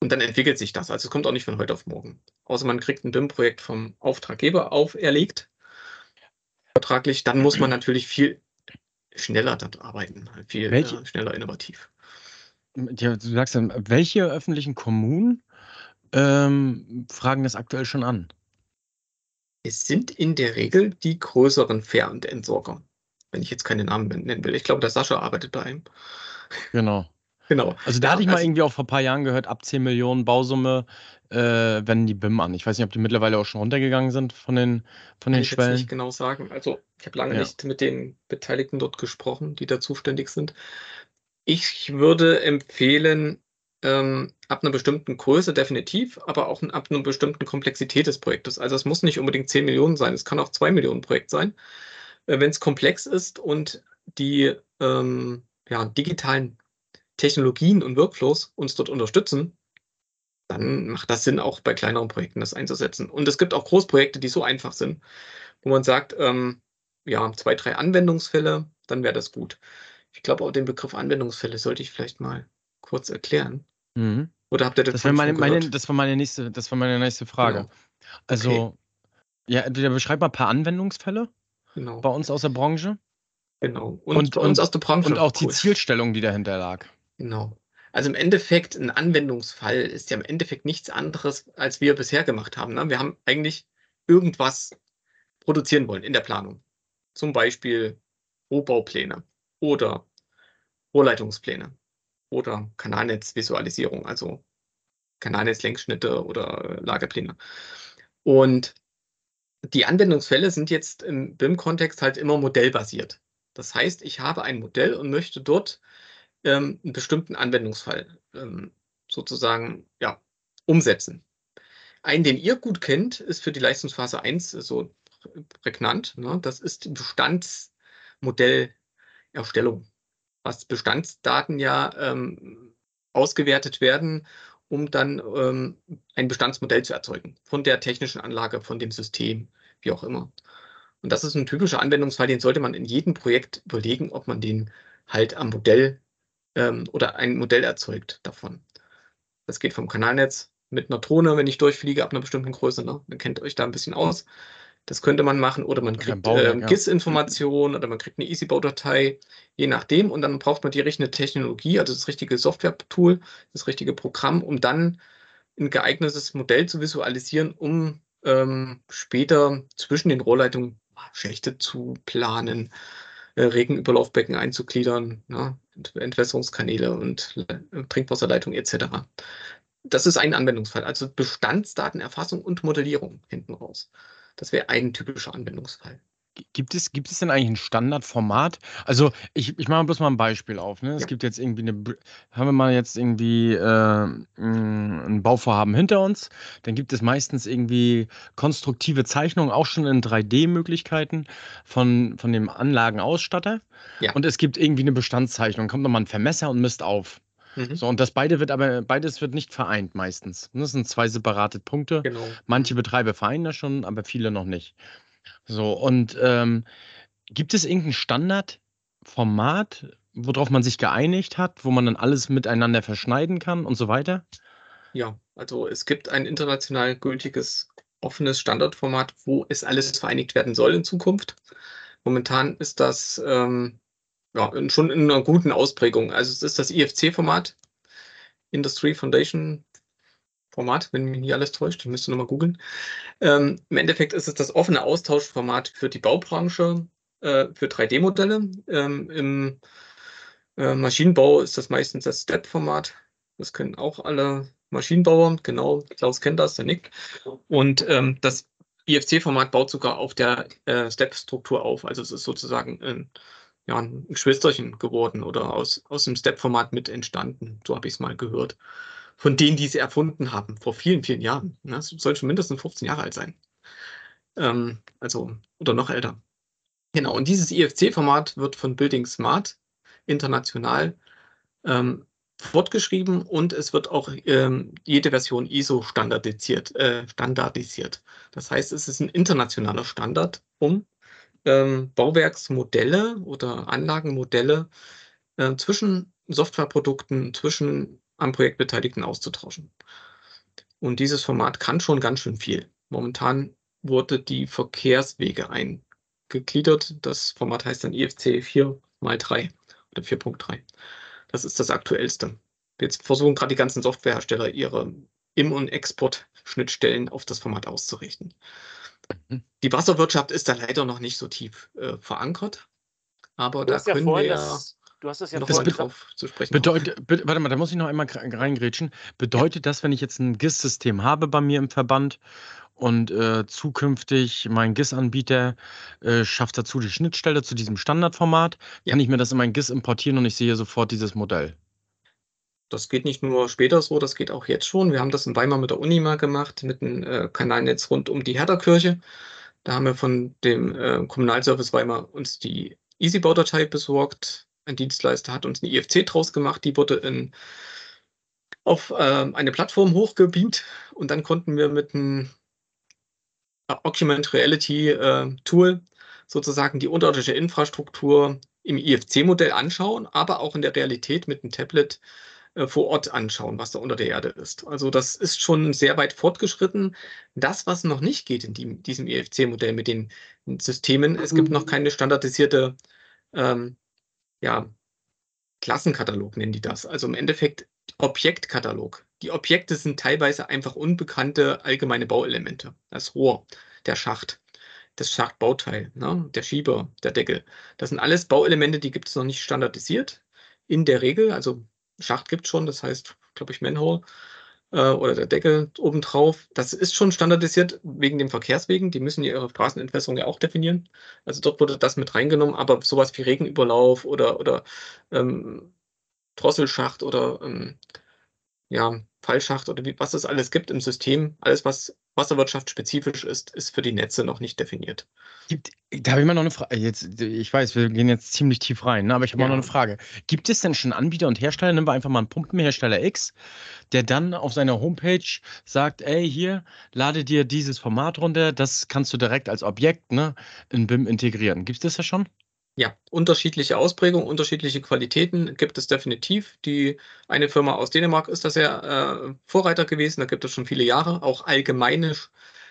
Und dann entwickelt sich das. Also es kommt auch nicht von heute auf morgen. Außer man kriegt ein BIM-Projekt vom Auftraggeber auferlegt, vertraglich, dann muss man natürlich viel schneller dort arbeiten, viel äh, schneller innovativ. Ja, du sagst dann, welche öffentlichen Kommunen ähm, fragen das aktuell schon an? Es sind in der Regel die größeren Fähr- und Entsorger, wenn ich jetzt keine Namen nennen will. Ich glaube, der Sascha arbeitet bei einem. Genau. Genau. Also da ja, hatte ich mal also, irgendwie auch vor ein paar Jahren gehört, ab 10 Millionen Bausumme äh, wenden die BIM an. Ich weiß nicht, ob die mittlerweile auch schon runtergegangen sind von den, von den kann Schwellen. Ich jetzt nicht genau sagen. Also ich habe lange ja. nicht mit den Beteiligten dort gesprochen, die da zuständig sind. Ich würde empfehlen, ähm, ab einer bestimmten Größe definitiv, aber auch ab einer bestimmten Komplexität des Projektes. Also es muss nicht unbedingt 10 Millionen sein, es kann auch 2 Millionen Projekt sein. Äh, Wenn es komplex ist und die ähm, ja, digitalen Technologien und Workflows uns dort unterstützen, dann macht das Sinn, auch bei kleineren Projekten das einzusetzen. Und es gibt auch Großprojekte, die so einfach sind, wo man sagt, ähm, ja, zwei, drei Anwendungsfälle, dann wäre das gut. Ich glaube, auch den Begriff Anwendungsfälle sollte ich vielleicht mal kurz erklären. Mhm. Oder habt ihr das das meine, meine, das war meine nächste, Das war meine nächste Frage. Genau. Also, okay. ja, entweder beschreib mal ein paar Anwendungsfälle genau. bei uns aus der Branche. Genau. Und, und bei uns aus der Branche. Und auch cool. die Zielstellung, die dahinter lag. Genau. Also im Endeffekt, ein Anwendungsfall ist ja im Endeffekt nichts anderes, als wir bisher gemacht haben. Ne? Wir haben eigentlich irgendwas produzieren wollen in der Planung. Zum Beispiel Rohbaupläne oder Rohrleitungspläne oder Kanalnetzvisualisierung, also Kanalnetzlängsschnitte oder Lagerpläne. Und die Anwendungsfälle sind jetzt im BIM-Kontext halt immer modellbasiert. Das heißt, ich habe ein Modell und möchte dort ähm, einen bestimmten Anwendungsfall ähm, sozusagen ja, umsetzen. Einen, den ihr gut kennt, ist für die Leistungsphase 1 so prägnant. Ne? Das ist die Bestandsmodell Erstellung, was Bestandsdaten ja ähm, ausgewertet werden, um dann ähm, ein Bestandsmodell zu erzeugen von der technischen Anlage, von dem System, wie auch immer. Und das ist ein typischer Anwendungsfall, den sollte man in jedem Projekt überlegen, ob man den halt am Modell ähm, oder ein Modell erzeugt davon. Das geht vom Kanalnetz mit einer Drohne, wenn ich durchfliege ab einer bestimmten Größe. Ne? Dann kennt euch da ein bisschen aus. Das könnte man machen oder man kriegt äh, GIS-Informationen oder man kriegt eine EasyBau-Datei, je nachdem. Und dann braucht man die richtige Technologie, also das richtige Software-Tool, das richtige Programm, um dann ein geeignetes Modell zu visualisieren, um ähm, später zwischen den Rohrleitungen Schächte zu planen, äh, Regenüberlaufbecken einzugliedern, ne, Entwässerungskanäle und äh, Trinkwasserleitung etc. Das ist ein Anwendungsfall, also Bestandsdatenerfassung und Modellierung hinten raus. Das wäre ein typischer Anwendungsfall. Gibt es, gibt es denn eigentlich ein Standardformat? Also ich, ich mache bloß mal ein Beispiel auf. Ne? Es Ja. gibt jetzt irgendwie eine, haben wir mal jetzt irgendwie äh, ein Bauvorhaben hinter uns, dann gibt es meistens irgendwie konstruktive Zeichnungen, auch schon in 3D-Möglichkeiten von, von dem Anlagenausstatter. Ja. Und es gibt irgendwie eine Bestandszeichnung, kommt nochmal ein Vermesser und misst auf. Mhm. So, und das beide wird aber, beides wird nicht vereint meistens. Das sind zwei separate Punkte. Genau. Manche Betreiber vereinen das schon, aber viele noch nicht. So, und ähm, gibt es irgendein Standardformat, worauf man sich geeinigt hat, wo man dann alles miteinander verschneiden kann und so weiter? Ja, also es gibt ein international gültiges offenes Standardformat, wo es alles vereinigt werden soll in Zukunft. Momentan ist das ähm, ja, schon in einer guten Ausprägung. Also es ist das IFC-Format, Industry Foundation Format, wenn mich nicht alles täuscht, ich müsste nochmal googeln. Ähm, Im Endeffekt ist es das offene Austauschformat für die Baubranche, äh, für 3D-Modelle. Ähm, Im äh, Maschinenbau ist das meistens das Step-Format. Das können auch alle Maschinenbauer, genau. Klaus kennt das, der Nick. Und ähm, das IFC-Format baut sogar auf der äh, Step-Struktur auf. Also es ist sozusagen ein, ja, ein Geschwisterchen geworden oder aus, aus dem Step-Format mit entstanden. So habe ich es mal gehört. Von denen, die es erfunden haben, vor vielen, vielen Jahren. Ne? Das soll schon mindestens 15 Jahre alt sein. Ähm, also, oder noch älter. Genau, und dieses IFC-Format wird von Building Smart international ähm, fortgeschrieben und es wird auch ähm, jede Version ISO standardisiert, äh, standardisiert. Das heißt, es ist ein internationaler Standard, um ähm, Bauwerksmodelle oder Anlagenmodelle äh, zwischen Softwareprodukten, zwischen am Projekt Beteiligten auszutauschen. Und dieses Format kann schon ganz schön viel. Momentan wurde die Verkehrswege eingegliedert. Das Format heißt dann IFC 4x3 oder 4.3. Das ist das aktuellste. Jetzt versuchen gerade die ganzen Softwarehersteller ihre Im- und Export-Schnittstellen auf das Format auszurichten. Die Wasserwirtschaft ist da leider noch nicht so tief äh, verankert. Aber Du da hast ja können vorhin wir das, du hast das ja noch das drauf zu sprechen. Bedeutet, be- warte mal, da muss ich noch einmal reingrätschen. Bedeutet das, wenn ich jetzt ein GIS-System habe bei mir im Verband und äh, zukünftig mein GIS-Anbieter äh, schafft dazu die Schnittstelle zu diesem Standardformat, Ja. kann ich mir das in mein GIS importieren und ich sehe sofort dieses Modell? Das geht nicht nur später so, das geht auch jetzt schon. Wir haben das in Weimar mit der Uni mal gemacht, mit einem äh, Kanalnetz rund um die Herderkirche. Da haben wir von dem äh, Kommunalservice Weimar uns die EasyBau-Datei besorgt. Ein Dienstleister hat uns eine IFC draus gemacht, die wurde in, auf äh, eine Plattform hochgebeamt und dann konnten wir mit einem Augmented Reality äh, Tool sozusagen die unterirdische Infrastruktur im IFC-Modell anschauen, aber auch in der Realität mit einem Tablet äh, vor Ort anschauen, was da unter der Erde ist. Also das ist schon sehr weit fortgeschritten. Das, was noch nicht geht in die, diesem EFC-Modell mit den Systemen, es gibt noch keine standardisierte ähm, ja, Klassenkatalog, nennen die das. Also im Endeffekt Objektkatalog. Die Objekte sind teilweise einfach unbekannte allgemeine Bauelemente. Das Rohr, der Schacht, das Schachtbauteil, ne? der Schieber, der Deckel. Das sind alles Bauelemente, die gibt es noch nicht standardisiert. In der Regel, also Schacht gibt es schon, das heißt, glaube ich, Manhole äh, oder der Deckel obendrauf. Das ist schon standardisiert wegen den Verkehrswegen. Die müssen ihre Straßenentwässerung ja auch definieren. Also dort wurde das mit reingenommen, aber sowas wie Regenüberlauf oder, oder ähm, Drosselschacht oder ähm, ja, Fallschacht oder wie, was es alles gibt im System, alles, was Wasserwirtschaft spezifisch ist, ist für die Netze noch nicht definiert. Gibt, da habe ich mal noch eine Frage. Jetzt, ich weiß, wir gehen jetzt ziemlich tief rein, ne? aber ich habe Ja. mal noch eine Frage. Gibt es denn schon Anbieter und Hersteller, nehmen wir einfach mal einen Pumpenhersteller X, der dann auf seiner Homepage sagt, ey, hier, lade dir dieses Format runter, das kannst du direkt als Objekt ne, in BIM integrieren. Gibt es das ja schon? Ja, unterschiedliche Ausprägungen, unterschiedliche Qualitäten gibt es definitiv. Die eine Firma aus Dänemark ist da sehr äh, Vorreiter gewesen, da gibt es schon viele Jahre, auch allgemeine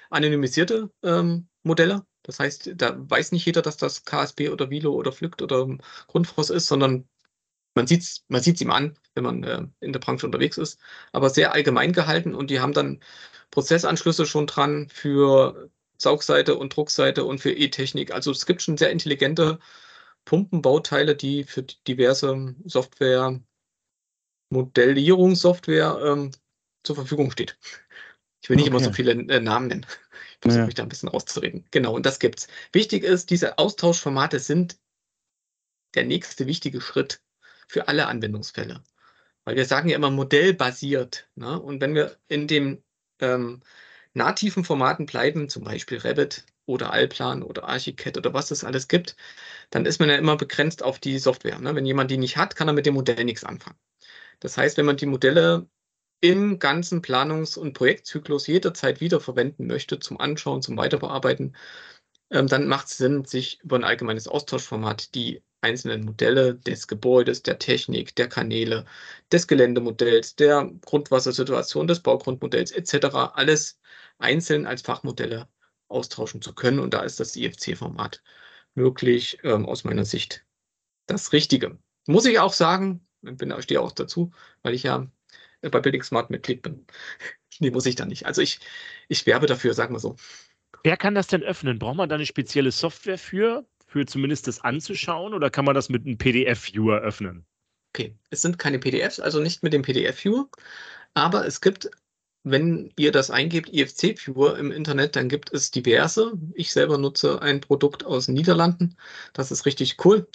anonymisierte ähm, Modelle. Das heißt, da weiß nicht jeder, dass das KSB oder Vilo oder Flügt oder Grundfos ist, sondern man sieht es man sieht's ihm an, wenn man äh, in der Branche unterwegs ist, aber sehr allgemein gehalten und die haben dann Prozessanschlüsse schon dran für Saugseite und Druckseite und für E-Technik. Also es gibt schon sehr intelligente Pumpenbauteile, die für diverse Software, Modellierungssoftware ähm, zur Verfügung steht. Ich will nicht okay. immer so viele äh, Namen nennen. Ich versuche ja. mich da ein bisschen rauszureden. Genau, und das gibt's. Wichtig ist, diese Austauschformate sind der nächste wichtige Schritt für alle Anwendungsfälle. Weil wir sagen ja immer modellbasiert. Ne? Und wenn wir in dem ähm, nativen Formaten bleiben, zum Beispiel Revit oder Allplan oder Archicad oder was es alles gibt, dann ist man ja immer begrenzt auf die Software. Ne? Wenn jemand die nicht hat, kann er mit dem Modell nichts anfangen. Das heißt, wenn man die Modelle im ganzen Planungs- und Projektzyklus jederzeit wiederverwenden möchte zum Anschauen, zum Weiterbearbeiten, ähm, dann macht es Sinn, sich über ein allgemeines Austauschformat die einzelnen Modelle des Gebäudes, der Technik, der Kanäle, des Geländemodells, der Grundwassersituation, des Baugrundmodells etc. alles einzeln als Fachmodelle austauschen zu können. Und da ist das IFC-Format wirklich ähm, aus meiner Sicht das Richtige. Muss ich auch sagen, ich stehe auch dazu, weil ich ja bei Building Smart Mitglied bin. <laughs> nee, muss ich da nicht. Also ich, ich werbe dafür, sagen wir so. Wer kann das denn öffnen? Braucht man da eine spezielle Software für, für zumindest das anzuschauen oder kann man das mit einem PDF-Viewer öffnen? Okay, es sind keine PDFs, also nicht mit dem PDF-Viewer, aber es gibt, wenn ihr das eingebt, IFC-Viewer im Internet, dann gibt es diverse. Ich selber nutze ein Produkt aus den Niederlanden. Das ist richtig cool.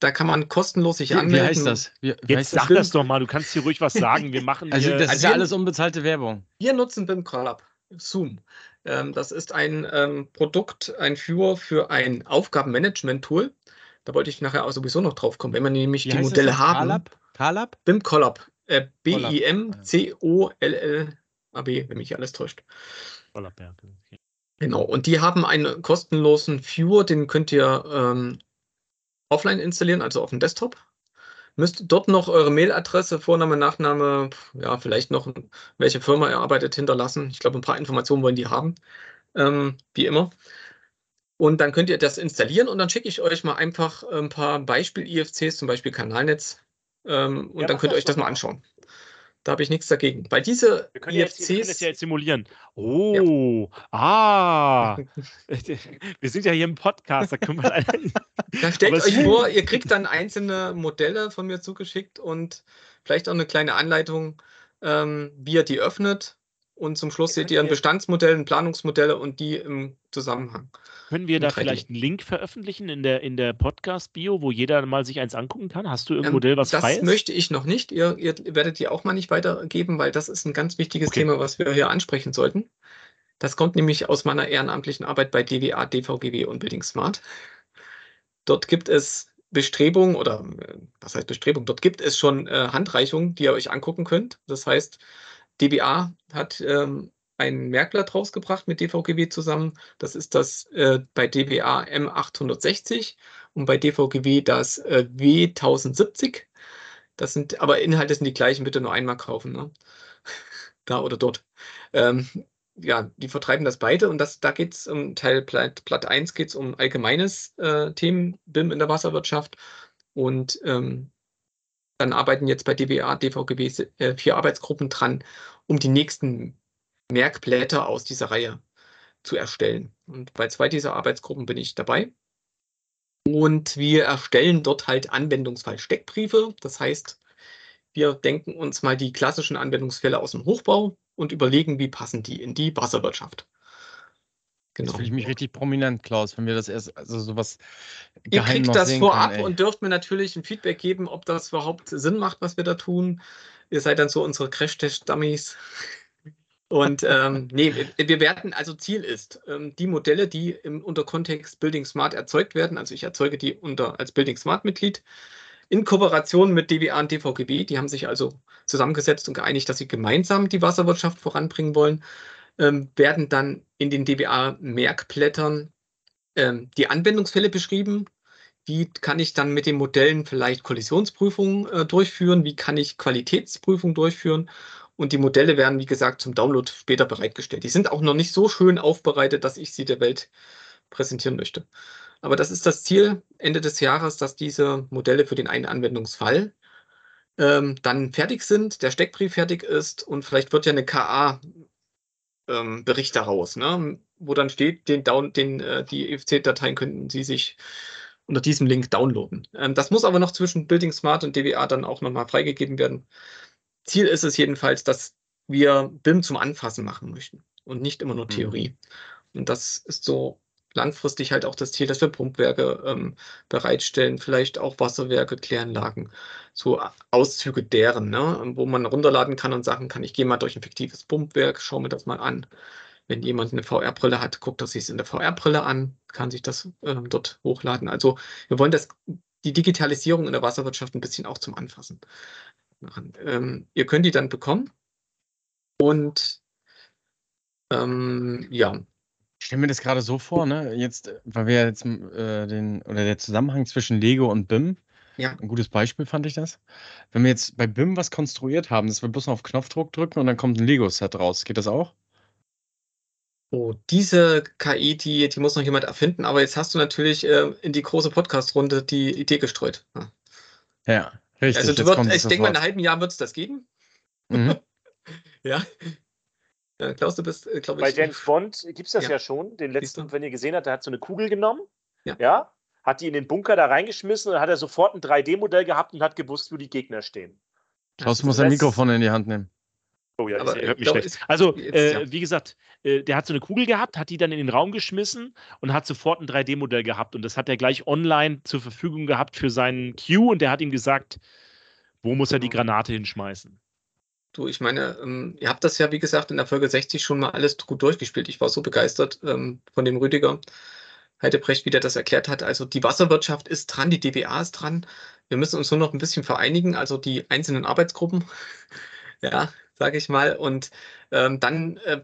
Da kann man kostenlos sich anmelden. Wie heißt das? Wie, wie Jetzt heißt sag das? doch mal, du kannst hier ruhig was sagen. Wir machen Also das ist ja alles unbezahlte Werbung. Wir nutzen BIM Collab, Zoom. Ähm, das ist ein ähm, Produkt, ein Führer für ein Aufgabenmanagement-Tool. Da wollte ich nachher auch sowieso noch drauf kommen, wenn man nämlich wie die Modelle das? haben. Collab? BIM Collab. Äh, B-I-M-C-O-L-L-A-B, wenn mich alles täuscht. Collab, ja. Genau, und die haben einen kostenlosen Viewer, den könnt ihr ähm, offline installieren, also auf dem Desktop. Müsst dort noch eure Mailadresse, Vorname, Nachname, ja, vielleicht noch welche Firma ihr arbeitet, hinterlassen. Ich glaube, ein paar Informationen wollen die haben, ähm, wie immer. Und dann könnt ihr das installieren und dann schicke ich euch mal einfach ein paar Beispiel-IFCs, zum Beispiel Kanalnetz. Ähm, und ja, dann könnt ihr euch das mal anschauen. Da habe ich nichts dagegen. Weil diese wir können IFCs. Jetzt, wir können das ja jetzt simulieren. Oh, ja. ah. <laughs> wir sind ja hier im Podcast. Da, können wir da <laughs> stellt euch vor, ihr kriegt dann einzelne Modelle von mir zugeschickt und vielleicht auch eine kleine Anleitung, ähm, wie ihr die öffnet und zum Schluss seht ihr ein Bestandsmodell, ein Planungsmodell und die im Zusammenhang. Können wir da vielleicht einen Link veröffentlichen in der, in der Podcast-Bio, wo jeder mal sich eins angucken kann? Hast du irgendein ähm, Modell, was das frei ist? Das möchte ich noch nicht. Ihr, ihr werdet die auch mal nicht weitergeben, weil das ist ein ganz wichtiges okay. Thema, was wir hier ansprechen sollten. Das kommt nämlich aus meiner ehrenamtlichen Arbeit bei DWA, DVGW und Building Smart. Dort gibt es Bestrebungen oder äh, was heißt Bestrebung? Dort gibt es schon äh, Handreichungen, die ihr euch angucken könnt. Das heißt, DBA hat ähm, ein Merkblatt rausgebracht mit DVGW zusammen. Das ist das äh, bei DBA M860 und bei DVGW das äh, W1070. Das sind, aber Inhalte sind die gleichen, bitte nur einmal kaufen. Ne? <laughs> da oder dort. Ähm, ja, die vertreiben das beide und das, da geht es um Teil Blatt, Blatt 1 geht es um allgemeines äh, Themen BIM in der Wasserwirtschaft und ähm, dann arbeiten jetzt bei DWA, DVGB äh, vier Arbeitsgruppen dran, um die nächsten Merkblätter aus dieser Reihe zu erstellen. Und bei zwei dieser Arbeitsgruppen bin ich dabei. Und wir erstellen dort halt Anwendungsfall-Steckbriefe. Das heißt, wir denken uns mal die klassischen Anwendungsfälle aus dem Hochbau und überlegen, wie passen die in die Wasserwirtschaft. Genau. Jetzt fühle ich mich richtig prominent, Klaus, wenn wir das erst, also sowas Ihr kriegt das vorab kann, und dürft mir natürlich ein Feedback geben, ob das überhaupt Sinn macht, was wir da tun. Ihr seid dann so unsere Crash-Test-Dummies. <laughs> Und ähm, nee, wir werden, also Ziel ist, ähm, die Modelle, die im, unter Kontext Building Smart erzeugt werden, also ich erzeuge die unter als Building Smart Mitglied, in Kooperation mit DWA und DVGB, die haben sich also zusammengesetzt und geeinigt, dass sie gemeinsam die Wasserwirtschaft voranbringen wollen ähm, werden dann in den DBA-Merkblättern ähm, die Anwendungsfälle beschrieben. Wie kann ich dann mit den Modellen vielleicht Kollisionsprüfungen äh, durchführen? Wie kann ich Qualitätsprüfungen durchführen? Und die Modelle werden, wie gesagt, zum Download später bereitgestellt. Die sind auch noch nicht so schön aufbereitet, dass ich sie der Welt präsentieren möchte. Aber das ist das Ziel Ende des Jahres, dass diese Modelle für den einen Anwendungsfall ähm, dann fertig sind, der Steckbrief fertig ist und vielleicht wird ja eine KA-Bericht ähm, daraus, ne? wo dann steht, den Down, den, äh, die EFC-Dateien könnten Sie sich unter diesem Link downloaden. Ähm, das muss aber noch zwischen Building Smart und DWA dann auch nochmal freigegeben werden. Ziel ist es jedenfalls, dass wir BIM zum Anfassen machen möchten und nicht immer nur mhm. Theorie. Mhm. Und das ist so langfristig halt auch das Ziel, dass wir Pumpwerke ähm, bereitstellen, vielleicht auch Wasserwerke, Kläranlagen, so Auszüge deren, ne, wo man runterladen kann und sagen kann, ich gehe mal durch ein fiktives Pumpwerk, schaue mir das mal an. Wenn jemand eine VR-Brille hat, guckt er sich es in der VR-Brille an, kann sich das ähm, dort hochladen. Also wir wollen das, die Digitalisierung in der Wasserwirtschaft ein bisschen auch zum Anfassen machen. Ähm, ihr könnt die dann bekommen und ähm, ja, stelle mir das gerade so vor, ne? Jetzt, weil wir jetzt äh, den, oder der Zusammenhang zwischen Lego und BIM, Ja. ein gutes Beispiel fand ich das. Wenn wir jetzt bei BIM was konstruiert haben, dass wir bloß noch auf Knopfdruck drücken und dann kommt ein Lego-Set raus. Geht das auch? Oh, diese KI, die, die muss noch jemand erfinden, aber jetzt hast du natürlich äh, in die große Podcast-Runde die Idee gestreut. Ja, Ja, richtig. Also wird, ich denke mal, in einem halben Jahr wird es das geben. Mhm. <laughs> Ja. Ja, Klaus, du bist, äh, glaube Bei ich, James Bond gibt es das Ja. ja. schon. Den letzten, wenn ihr gesehen habt, der hat so eine Kugel genommen. Ja. hat die in den Bunker da reingeschmissen und dann hat er sofort ein 3D-Modell gehabt und hat gewusst, wo die Gegner stehen. Klaus Ja, muss ein das- Mikrofon in die Hand nehmen. Oh ja, Aber ja- hört mich glaube, schlecht. Also, jetzt, äh, ja. wie gesagt, äh, der hat so eine Kugel gehabt, hat die dann in den Raum geschmissen und hat sofort ein 3D-Modell gehabt. Und das hat er gleich online zur Verfügung gehabt für seinen Q und der hat ihm gesagt, wo muss er die Genau. Granate hinschmeißen. Du, ich meine, ähm, ihr habt das ja, wie gesagt, in der Folge 60 schon mal alles gut durchgespielt. Ich war so begeistert ähm, von dem Rüdiger Heidebrecht, wie der das erklärt hat. Also die Wasserwirtschaft ist dran, die DWA ist dran. Wir müssen uns nur noch ein bisschen vereinigen, also die einzelnen Arbeitsgruppen, <laughs> ja, sage ich mal. Und ähm, dann äh,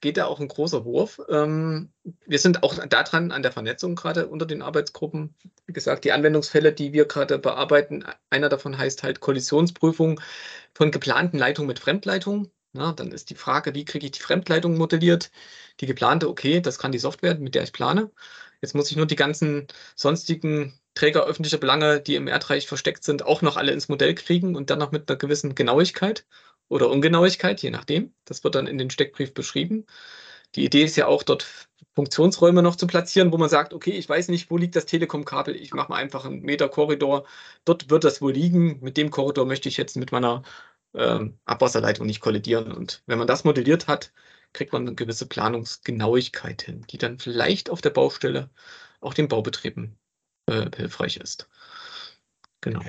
geht da auch ein großer Wurf. Ähm, wir sind auch da dran an der Vernetzung gerade unter den Arbeitsgruppen. Wie gesagt, die Anwendungsfälle, die wir gerade bearbeiten, einer davon heißt halt Kollisionsprüfung von geplanten Leitungen mit Fremdleitung. Na, dann ist die Frage, wie kriege ich die Fremdleitung modelliert? Die geplante, okay, das kann die Software, mit der ich plane. Jetzt muss ich nur die ganzen sonstigen Träger öffentlicher Belange, die im Erdreich versteckt sind, auch noch alle ins Modell kriegen und dann noch mit einer gewissen Genauigkeit oder Ungenauigkeit, je nachdem. Das wird dann in den Steckbrief beschrieben. Die Idee ist ja auch, dort Funktionsräume noch zu platzieren, wo man sagt, okay, ich weiß nicht, wo liegt das Telekom-Kabel, ich mache mal einfach einen Meter-Korridor. Dort wird das wohl liegen. Mit dem Korridor möchte ich jetzt mit meiner ähm, Abwasserleitung nicht kollidieren. Und wenn man das modelliert hat, kriegt man eine gewisse Planungsgenauigkeit hin, die dann vielleicht auf der Baustelle auch den Baubetrieben äh, hilfreich ist. Genau.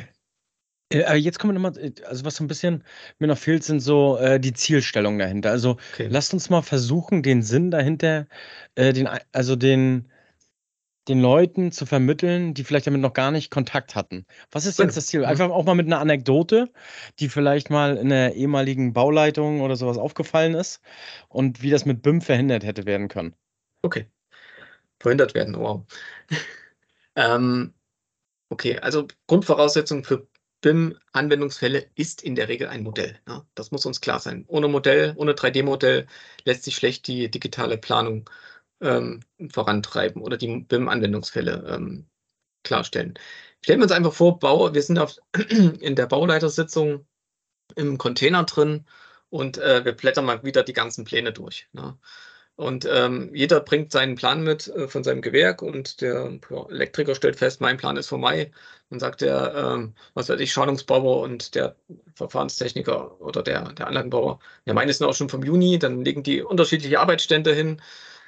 Äh, jetzt kommen wir nochmal, äh, also was so ein bisschen mir noch fehlt, sind so äh, die Zielstellungen dahinter. Also Okay. lasst uns mal versuchen, den Sinn dahinter, äh, den, also den, den Leuten zu vermitteln, die vielleicht damit noch gar nicht Kontakt hatten. Was ist Genau. jetzt das Ziel? Mhm. Einfach auch mal mit einer Anekdote, die vielleicht mal in der ehemaligen Bauleitung oder sowas aufgefallen ist und wie das mit BIM verhindert hätte werden können. Okay. Verhindert werden, wow. <laughs> ähm, okay, also Grundvoraussetzung für BIM-Anwendungsfälle ist in der Regel ein Modell. Ne? Das muss uns klar sein. Ohne Modell, ohne 3D-Modell lässt sich schlecht die digitale Planung ähm, vorantreiben oder die BIM-Anwendungsfälle ähm, klarstellen. Stellen wir uns einfach vor, Bau, wir sind auf, <clears throat> in der Bauleitersitzung im Container drin und äh, wir blättern mal wieder die ganzen Pläne durch. Ne? Und ähm, jeder bringt seinen Plan mit äh, von seinem Gewerk und der Elektriker stellt fest, mein Plan ist vorbei. Dann sagt der, ähm, was weiß ich, Schadungsbauer und der Verfahrenstechniker oder der, der Anlagenbauer, ja, meine sind auch schon vom Juni, dann legen die unterschiedliche Arbeitsstände hin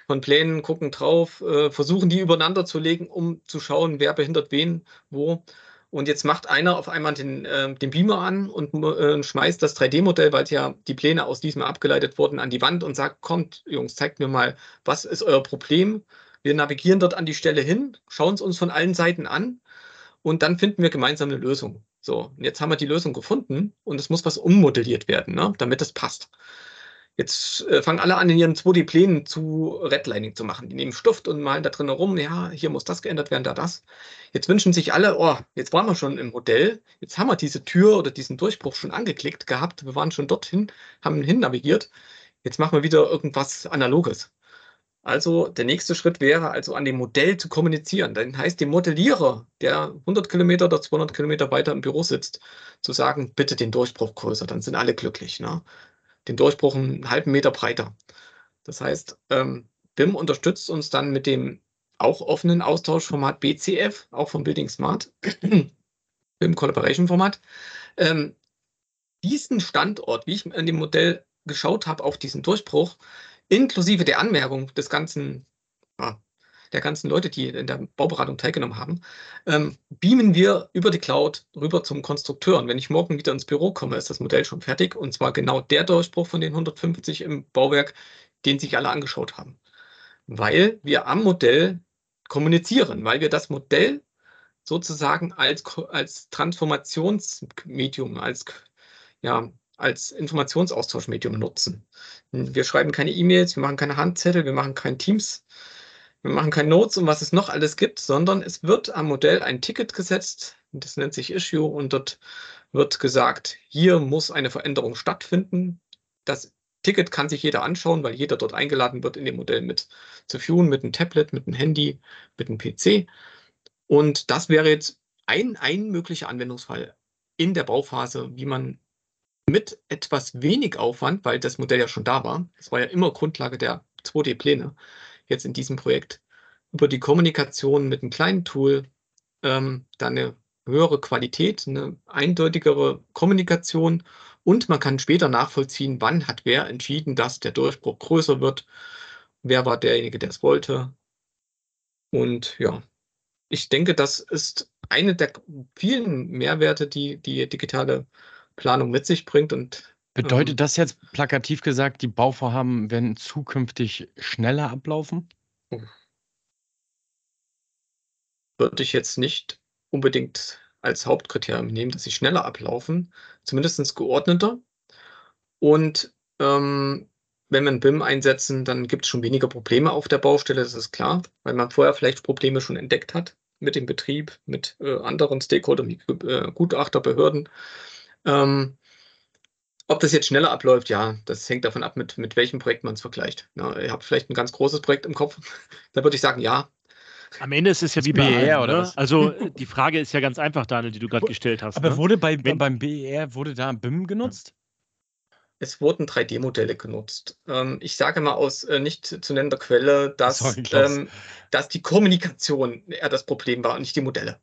von Plänen, gucken drauf, äh, versuchen die übereinander zu legen, um zu schauen, wer behindert wen, wo. Und jetzt macht einer auf einmal den, äh, den Beamer an und äh, schmeißt das 3D-Modell, weil ja die Pläne aus diesem abgeleitet wurden, an die Wand und sagt, kommt, Jungs, zeigt mir mal, was ist euer Problem? Wir navigieren dort an die Stelle hin, schauen es uns von allen Seiten an und dann finden wir gemeinsam eine Lösung. So, und jetzt haben wir die Lösung gefunden und es muss was ummodelliert werden, ne, damit es passt. Jetzt äh, fangen alle an, in ihren 2D-Plänen zu Redlining zu machen. Die nehmen Stift und malen da drin herum, ja, hier muss das geändert werden, da das. Jetzt wünschen sich alle, oh, jetzt waren wir schon im Modell, jetzt haben wir diese Tür oder diesen Durchbruch schon angeklickt gehabt, wir waren schon dorthin, haben hin navigiert, jetzt machen wir wieder irgendwas Analoges. Also der nächste Schritt wäre also an dem Modell zu kommunizieren. Dann heißt dem Modellierer, der 100 Kilometer oder 200 Kilometer weiter im Büro sitzt, zu sagen, bitte den Durchbruch größer, dann sind alle glücklich. Ne? Den Durchbruch einen halben Meter breiter. Das heißt, ähm, BIM unterstützt uns dann mit dem auch offenen Austauschformat BCF, auch vom Building Smart, <clears throat> BIM Collaboration Format. Ähm, diesen Standort, wie ich in dem Modell geschaut habe, auf diesen Durchbruch, inklusive der Anmerkung des ganzen, der ganzen Leute, die in der Bauberatung teilgenommen haben, ähm, beamen wir über die Cloud rüber zum Konstrukteur. Und wenn ich morgen wieder ins Büro komme, ist das Modell schon fertig. Und zwar genau der Durchbruch von den 150 im Bauwerk, den sich alle angeschaut haben. Weil wir am Modell kommunizieren, weil wir das Modell sozusagen als, als Transformationsmedium, als ja, als Informationsaustauschmedium nutzen. Wir schreiben keine E-Mails, wir machen keine Handzettel, wir machen kein Teams, wir machen keine Notes und was es noch alles gibt, sondern es wird am Modell ein Ticket gesetzt, das nennt sich Issue und dort wird gesagt, hier muss eine Veränderung stattfinden. Das Ticket kann sich jeder anschauen, weil jeder dort eingeladen wird, in dem Modell mit zu führen, mit einem Tablet, mit einem Handy, mit einem PC. Und das wäre jetzt ein, ein möglicher Anwendungsfall in der Bauphase, wie man mit etwas wenig Aufwand, weil das Modell ja schon da war, das war ja immer Grundlage der 2D-Pläne, jetzt in diesem Projekt, über die Kommunikation mit einem kleinen Tool ähm, dann eine höhere Qualität, eine eindeutigere Kommunikation und man kann später nachvollziehen, wann hat wer entschieden, dass der Durchbruch größer wird, wer war derjenige, der es wollte. Und ja, ich denke, das ist eine der vielen Mehrwerte, die die digitale Planung mit sich bringt. Und, Bedeutet ähm, das jetzt plakativ gesagt, die Bauvorhaben werden zukünftig schneller ablaufen? Würde ich jetzt nicht unbedingt als Hauptkriterium nehmen, dass sie schneller ablaufen, zumindest geordneter. Und ähm, wenn wir ein BIM einsetzen, dann gibt es schon weniger Probleme auf der Baustelle, das ist klar, weil man vorher vielleicht Probleme schon entdeckt hat mit dem Betrieb, mit äh, anderen Stakeholdern wie äh, Gutachterbehörden. Ähm, ob das jetzt schneller abläuft, ja, das hängt davon ab, mit, mit welchem Projekt man es vergleicht. Ja, ihr habt vielleicht ein ganz großes Projekt im Kopf. <laughs> da würde ich sagen, ja. Am Ende ist es ja wie bei BER, oder? Ne? Also die Frage ist ja ganz einfach, Daniel, die du gerade gestellt hast. Aber ne? wurde bei, Wenn, beim BER, wurde da BIM genutzt? Es wurden 3D-Modelle genutzt. Ähm, ich sage mal aus äh, nicht zu nennender Quelle, dass, Sorry, ähm, dass die Kommunikation eher das Problem war und nicht die Modelle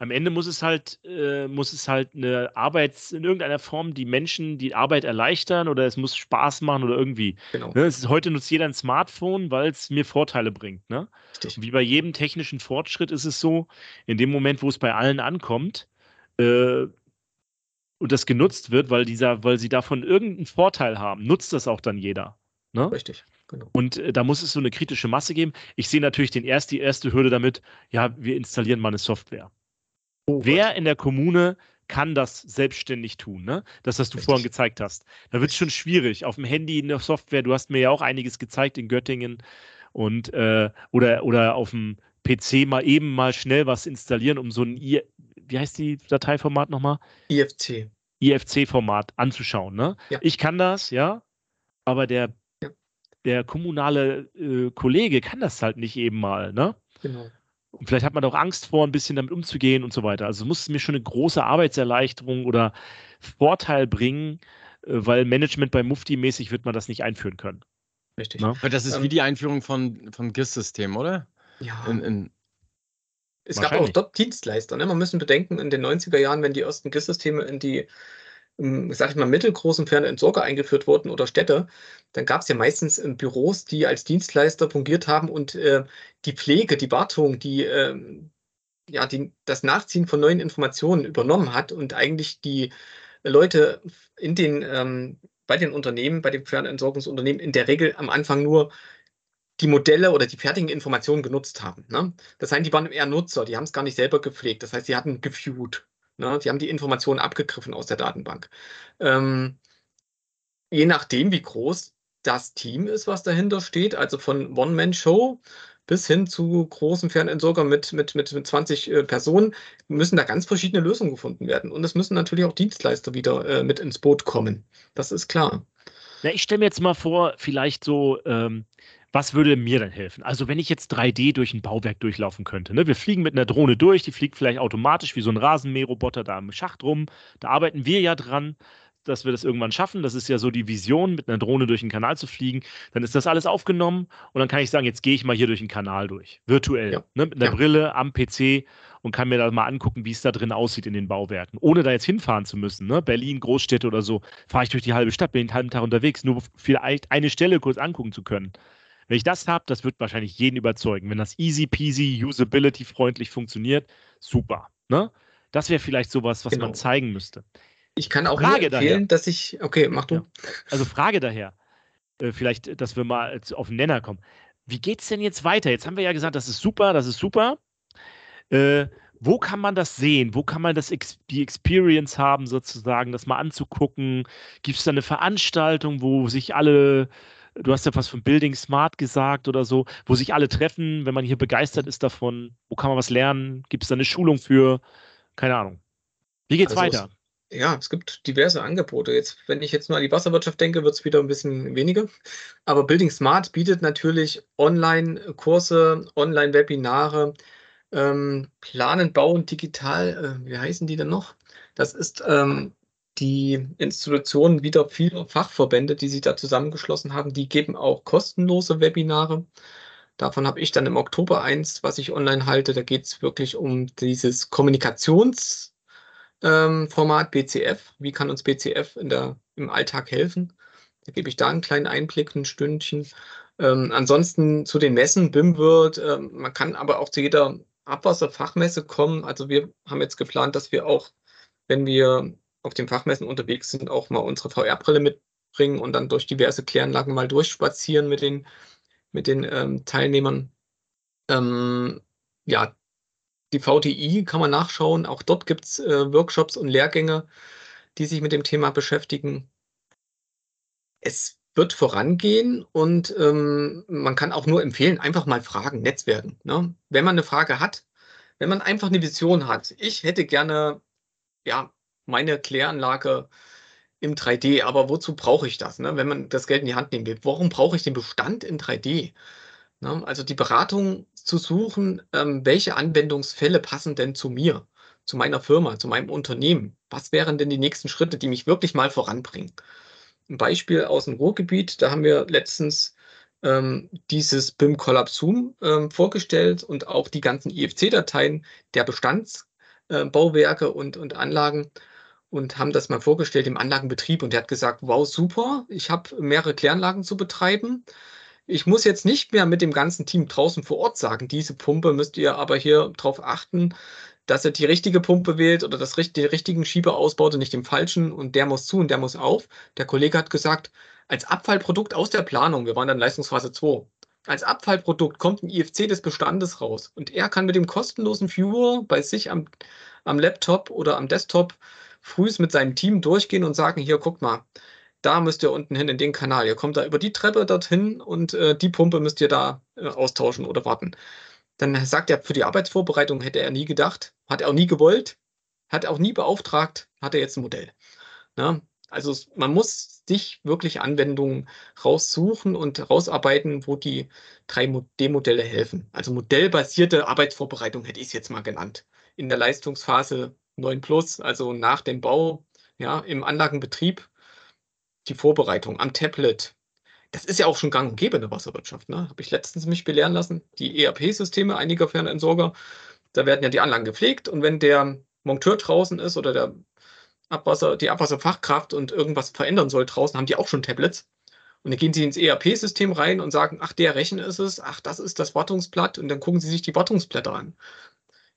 am Ende muss es halt, äh, muss es halt eine Arbeit in irgendeiner Form die Menschen die Arbeit erleichtern oder es muss Spaß machen oder irgendwie. Genau. Ne? Ist, heute nutzt jeder ein Smartphone, weil es mir Vorteile bringt. Ne? Wie bei jedem technischen Fortschritt ist es so, in dem Moment, wo es bei allen ankommt, äh, und das genutzt wird, weil dieser, weil sie davon irgendeinen Vorteil haben, nutzt das auch dann jeder. Ne? Richtig. Genau. Und äh, da muss es so eine kritische Masse geben. Ich sehe natürlich den erst, die erste Hürde damit, ja, wir installieren mal eine Software. Oh, Wer in der Kommune kann das selbstständig tun, ne? Das, was du Richtig. vorhin gezeigt hast. Da wird es schon schwierig. Auf dem Handy in der Software, du hast mir ja auch einiges gezeigt in Göttingen und äh, oder, oder auf dem PC mal eben mal schnell was installieren, um so ein I wie heißt die Dateiformat nochmal? IFC. IFC-Format anzuschauen. Ne? Ja. Ich kann das, ja, aber der, ja. der kommunale äh, Kollege kann das halt nicht eben mal, ne? Genau. Und vielleicht hat man auch Angst vor, ein bisschen damit umzugehen und so weiter. Also muss es mir schon eine große Arbeitserleichterung oder Vorteil bringen, äh, weil Management bei Mufti mäßig wird man das nicht einführen können. Richtig. Na? Das ist ähm, wie die Einführung von, von GIS-System, oder? Ja. In, in es gab auch dort Dienstleister. Ne? Man müssen bedenken, in den 90er Jahren, wenn die ersten GIS-Systeme in die sag ich mal, mittelgroßen Fernentsorger eingeführt wurden oder Städte, dann gab es ja meistens äh, Büros, die als Dienstleister fungiert haben und äh, die Pflege, die Wartung, die, äh, ja, die, das Nachziehen von neuen Informationen übernommen hat und eigentlich die Leute in den, ähm, bei den Unternehmen, bei den Fernentsorgungsunternehmen in der Regel am Anfang nur die Modelle oder die fertigen Informationen genutzt haben. Ne? Das heißt, die waren eher Nutzer, die haben es gar nicht selber gepflegt. Das heißt, sie hatten geviewt. Ne? Die haben die Informationen abgegriffen aus der Datenbank. Ähm, je nachdem, wie groß das Team ist, was dahinter steht, also von One-Man-Show bis hin zu großen Fernentsorger mit, mit, mit, mit 20 äh, Personen, müssen da ganz verschiedene Lösungen gefunden werden. Und es müssen natürlich auch Dienstleister wieder äh, mit ins Boot kommen. Das ist klar. Na, ich stelle mir jetzt mal vor, vielleicht so, ähm, was würde mir dann helfen? Also, wenn ich jetzt 3D durch ein Bauwerk durchlaufen könnte, ne? Wir fliegen mit einer Drohne durch, die fliegt vielleicht automatisch wie so ein Rasenmäherroboter da im Schacht rum. Da arbeiten wir ja dran, dass wir das irgendwann schaffen. Das ist ja so die Vision, mit einer Drohne durch den Kanal zu fliegen. Dann ist das alles aufgenommen und dann kann ich sagen, jetzt gehe ich mal hier durch den Kanal durch, virtuell, Ja. ne? mit einer Ja. Brille am PC und kann mir da mal angucken, wie es da drin aussieht in den Bauwerken, ohne da jetzt hinfahren zu müssen. Ne? Berlin, Großstädte oder so, fahre ich durch die halbe Stadt, bin den halben Tag unterwegs, nur vielleicht eine Stelle kurz angucken zu können. Wenn ich das habe, das wird wahrscheinlich jeden überzeugen. Wenn das easy peasy, usability-freundlich funktioniert, super. Ne? Das wäre vielleicht sowas, was Genau. man zeigen müsste. Ich kann auch Frage hier daher. empfehlen, dass ich. Okay, mach du. Ja. Also Frage daher, äh, vielleicht, dass wir mal auf den Nenner kommen. Wie geht es denn jetzt weiter? Jetzt haben wir ja gesagt, das ist super, das ist super. Äh, wo kann man das sehen? Wo kann man das die Experience haben, sozusagen, das mal anzugucken? Gibt es da eine Veranstaltung, wo sich alle, du hast ja was von Building Smart gesagt oder so, wo sich alle treffen, wenn man hier begeistert ist davon? Wo kann man was lernen? Gibt es da eine Schulung für? Keine Ahnung. Wie geht's Also weiter? Ja, es gibt diverse Angebote. Jetzt, wenn ich jetzt nur an die Wasserwirtschaft denke, wird es wieder ein bisschen weniger. Aber Building Smart bietet natürlich Online-Kurse, Online-Webinare, ähm, Planen, Bauen, Digital, äh, wie heißen die denn noch? Das ist ähm, die Institution wieder vieler Fachverbände, die sich da zusammengeschlossen haben. Die geben auch kostenlose Webinare. Davon habe ich dann im Oktober eins, was ich online halte. Da geht es wirklich um dieses Kommunikations- ähm, BCF. Wie kann uns BCF in der, im Alltag helfen? Da gebe ich da einen kleinen Einblick, ein Stündchen. Ähm, ansonsten zu den Messen, BIM wird, ähm, man kann aber auch zu jeder Abwasserfachmesse kommen. Also wir haben jetzt geplant, dass wir auch, wenn wir auf den Fachmessen unterwegs sind, auch mal unsere VR-Brille mitbringen und dann durch diverse Kläranlagen mal durchspazieren mit den, mit den ähm, Teilnehmern. Ähm, ja, die VTI kann man nachschauen. Auch dort gibt es äh, Workshops und Lehrgänge, die sich mit dem Thema beschäftigen. Es wird vorangehen und ähm, man kann auch nur empfehlen, einfach mal fragen, Netzwerken. Ne? Wenn man eine Frage hat, wenn man einfach eine Vision hat, ich hätte gerne ja, meine Kläranlage im 3D, aber wozu brauche ich das, ne? wenn man das Geld in die Hand nehmen will? Warum brauche ich den Bestand in 3D? Ne? Also die Beratung zu suchen, ähm, welche Anwendungsfälle passen denn zu mir, zu meiner Firma, zu meinem Unternehmen? Was wären denn die nächsten Schritte, die mich wirklich mal voranbringen? Ein Beispiel aus dem Ruhrgebiet, da haben wir letztens ähm, dieses BIM Collab Zoom ähm, vorgestellt und auch die ganzen IFC-Dateien der Bestandsbauwerke äh, und, und Anlagen und haben das mal vorgestellt im Anlagenbetrieb und der hat gesagt, wow, super, ich habe mehrere Kläranlagen zu betreiben. Ich muss jetzt nicht mehr mit dem ganzen Team draußen vor Ort sagen, diese Pumpe müsst ihr aber hier darauf achten, dass er die richtige Pumpe wählt oder das, den richtigen Schieber ausbaut und nicht den falschen und der muss zu und der muss auf. Der Kollege hat gesagt, als Abfallprodukt aus der Planung, wir waren dann Leistungsphase 2, als Abfallprodukt kommt ein IFC des Bestandes raus und er kann mit dem kostenlosen Viewer bei sich am, am Laptop oder am Desktop frühs mit seinem Team durchgehen und sagen, hier, guck mal, da müsst ihr unten hin in den Kanal. Ihr kommt da über die Treppe dorthin und äh, die Pumpe müsst ihr da äh, austauschen oder warten. Dann sagt er, für die Arbeitsvorbereitung hätte er nie gedacht, hat er auch nie gewollt, hat er auch nie beauftragt, hat er jetzt ein Modell. Ja, also man muss sich wirklich Anwendungen raussuchen und rausarbeiten, wo die 3D-Modelle helfen. Also modellbasierte Arbeitsvorbereitung hätte ich es jetzt mal genannt. In der Leistungsphase 9 Plus, also nach dem Bau, ja, im Anlagenbetrieb, die Vorbereitung am Tablet. Das ist ja auch schon gang und gäbe in der Wasserwirtschaft. Ne? Habe ich letztens mich belehren lassen. Die ERP-Systeme einiger Fernentsorger, da werden ja die Anlagen gepflegt und wenn der Monteur draußen ist oder der Abwasser, die Abwasserfachkraft und irgendwas verändern soll draußen, haben die auch schon Tablets. Und dann gehen sie ins ERP-System rein und sagen, ach, der Rechen ist es, ach, das ist das Wartungsblatt und dann gucken sie sich die Wartungsblätter an.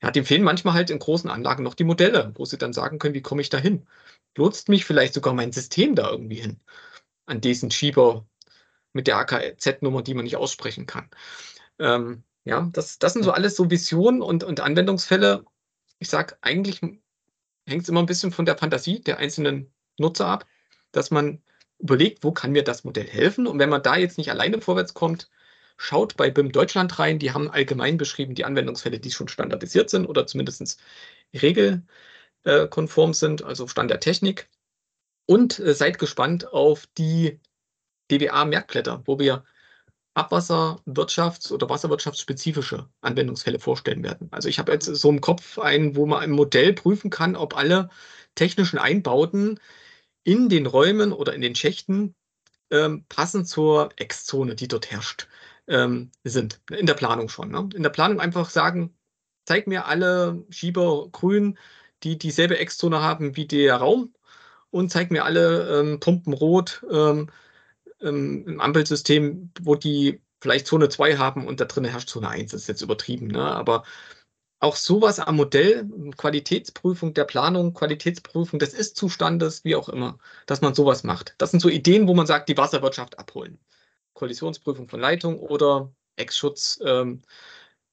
Ja, dem fehlen manchmal halt in großen Anlagen noch die Modelle, wo sie dann sagen können, wie komme ich da hin? Lotst mich vielleicht sogar mein System da irgendwie hin? An diesen Schieber mit der AKZ-Nummer, die man nicht aussprechen kann. Ähm, ja, das, das sind so alles so Visionen und, und Anwendungsfälle. Ich sage, eigentlich hängt es immer ein bisschen von der Fantasie der einzelnen Nutzer ab, dass man überlegt, wo kann mir das Modell helfen? Und wenn man da jetzt nicht alleine vorwärts kommt, schaut bei BIM Deutschland rein. Die haben allgemein beschrieben die Anwendungsfälle, die schon standardisiert sind oder zumindest regelkonform sind, also Stand der Technik. Und äh, seid gespannt auf die DWA-Merkblätter, wo wir Abwasserwirtschafts- oder wasserwirtschaftsspezifische Anwendungsfälle vorstellen werden. Also ich habe jetzt so im Kopf einen, wo man im Modell prüfen kann, ob alle technischen Einbauten in den Räumen oder in den Schächten ähm, passend zur Ex-Zone, die dort herrscht, ähm, sind. In der Planung schon. Ne? In der Planung einfach sagen, zeig mir alle Schieber grün, die dieselbe Ex-Zone haben wie der Raum und zeig mir alle ähm, Pumpen rot ähm, ähm, im Ampelsystem, wo die vielleicht Zone 2 haben und da drin herrscht Zone 1. Das ist jetzt übertrieben, ne? aber auch sowas am Modell, Qualitätsprüfung der Planung, Qualitätsprüfung des Ist-Zustandes, wie auch immer, dass man sowas macht. Das sind so Ideen, wo man sagt, die Wasserwirtschaft abholen. Kollisionsprüfung von Leitung oder Ex-Schutz ähm,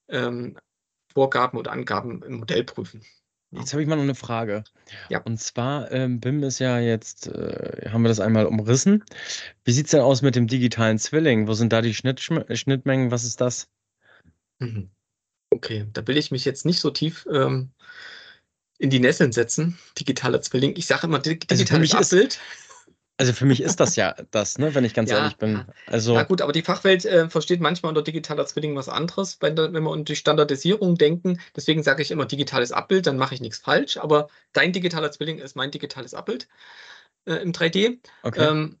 ähm, Vorgaben und Angaben im Modell prüfen. Jetzt habe ich mal noch eine Frage. Ja. Und zwar, ähm, BIM ist ja jetzt, äh, haben wir das einmal umrissen. Wie sieht es denn aus mit dem digitalen Zwilling? Wo sind da die Schnitt Schnittmengen? Was ist das? Mhm. Okay, da will ich mich jetzt nicht so tief ähm, in die Nesseln setzen. Digitaler Zwilling. Ich sage immer Also digitales ist- Abbild. Also für mich ist das ja <laughs> das, ne, wenn ich ganz Ja, ehrlich bin. ja. Also, Na gut, aber die Fachwelt äh, versteht manchmal unter digitaler Zwilling was anderes, wenn, wenn wir unter die Standardisierung denken. Deswegen sage ich immer digitales Abbild, dann mache ich nichts falsch. Aber dein digitaler Zwilling ist mein digitales Abbild äh, im 3D. okay. Ähm,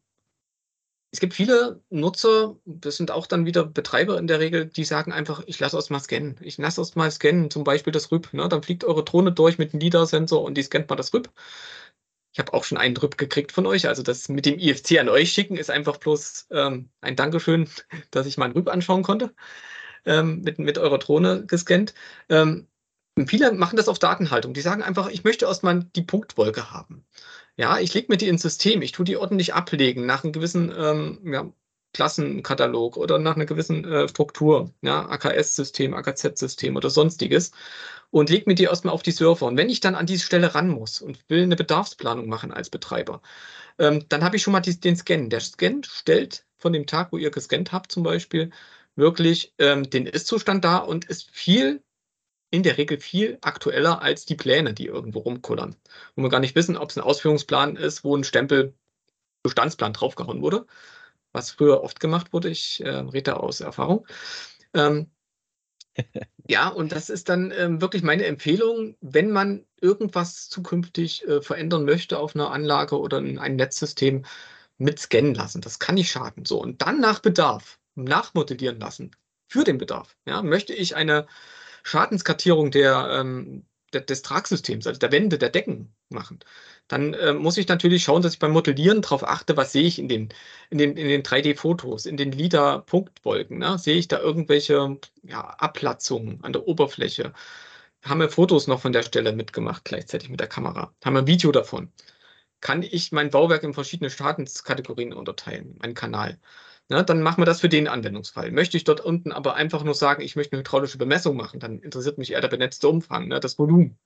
es gibt viele Nutzer, das sind auch dann wieder Betreiber in der Regel, die sagen einfach, ich lasse erst mal scannen. Ich lasse erst mal scannen, zum Beispiel das RÜB. Ne? Dann fliegt eure Drohne durch mit einem LIDAR-Sensor und die scannt mal das RÜB. Ich habe auch schon einen RÜB gekriegt von euch. Also das mit dem IFC an euch schicken ist einfach bloß ähm, ein Dankeschön, <laughs> dass ich meinen RÜB anschauen konnte. Ähm, mit, mit eurer Drohne gescannt. Ähm, viele machen das auf Datenhaltung. Die sagen einfach, ich möchte erstmal die Punktwolke haben. Ja, ich lege mir die ins System, ich tue die ordentlich ablegen nach einem gewissen ähm, ja, Klassenkatalog oder nach einer gewissen äh, Struktur, ja, AKS-System, AKZ-System oder sonstiges und lege mir die erstmal auf die Server. Und wenn ich dann an diese Stelle ran muss und will eine Bedarfsplanung machen als Betreiber, ähm, dann habe ich schon mal die, den Scan. Der Scan stellt von dem Tag, wo ihr gescannt habt zum Beispiel, wirklich ähm, den Ist-Zustand dar und ist viel in der Regel viel aktueller als die Pläne, die irgendwo rumkullern. Wo wir gar nicht wissen, ob es ein Ausführungsplan ist, wo ein Stempel Bestandsplan draufgehauen wurde, was früher oft gemacht wurde. Ich äh, rede da aus Erfahrung. Ähm, ja, und das ist dann ähm, wirklich meine Empfehlung, wenn man irgendwas zukünftig äh, verändern möchte auf einer Anlage oder in einem Netzsystem, mit scannen lassen. Das kann nicht schaden. So, und dann nach Bedarf nachmodellieren lassen für den Bedarf. Ja, möchte ich eine Schadenskartierung der, ähm, des Tragsystems, also der Wände, der Decken machen, dann äh, muss ich natürlich schauen, dass ich beim Modellieren darauf achte, was sehe ich in den, in den, in den 3D-Fotos, in den LIDAR-Punktwolken. Ne? Sehe ich da irgendwelche ja, Abplatzungen an der Oberfläche? Haben wir Fotos noch von der Stelle mitgemacht, gleichzeitig mit der Kamera? Haben wir ein Video davon? Kann ich mein Bauwerk in verschiedene Schadenskategorien unterteilen, meinen Kanal? Ja, dann machen wir das für den Anwendungsfall. Möchte ich dort unten aber einfach nur sagen, ich möchte eine hydraulische Bemessung machen, dann interessiert mich eher der benetzte Umfang, ne, das Volumen.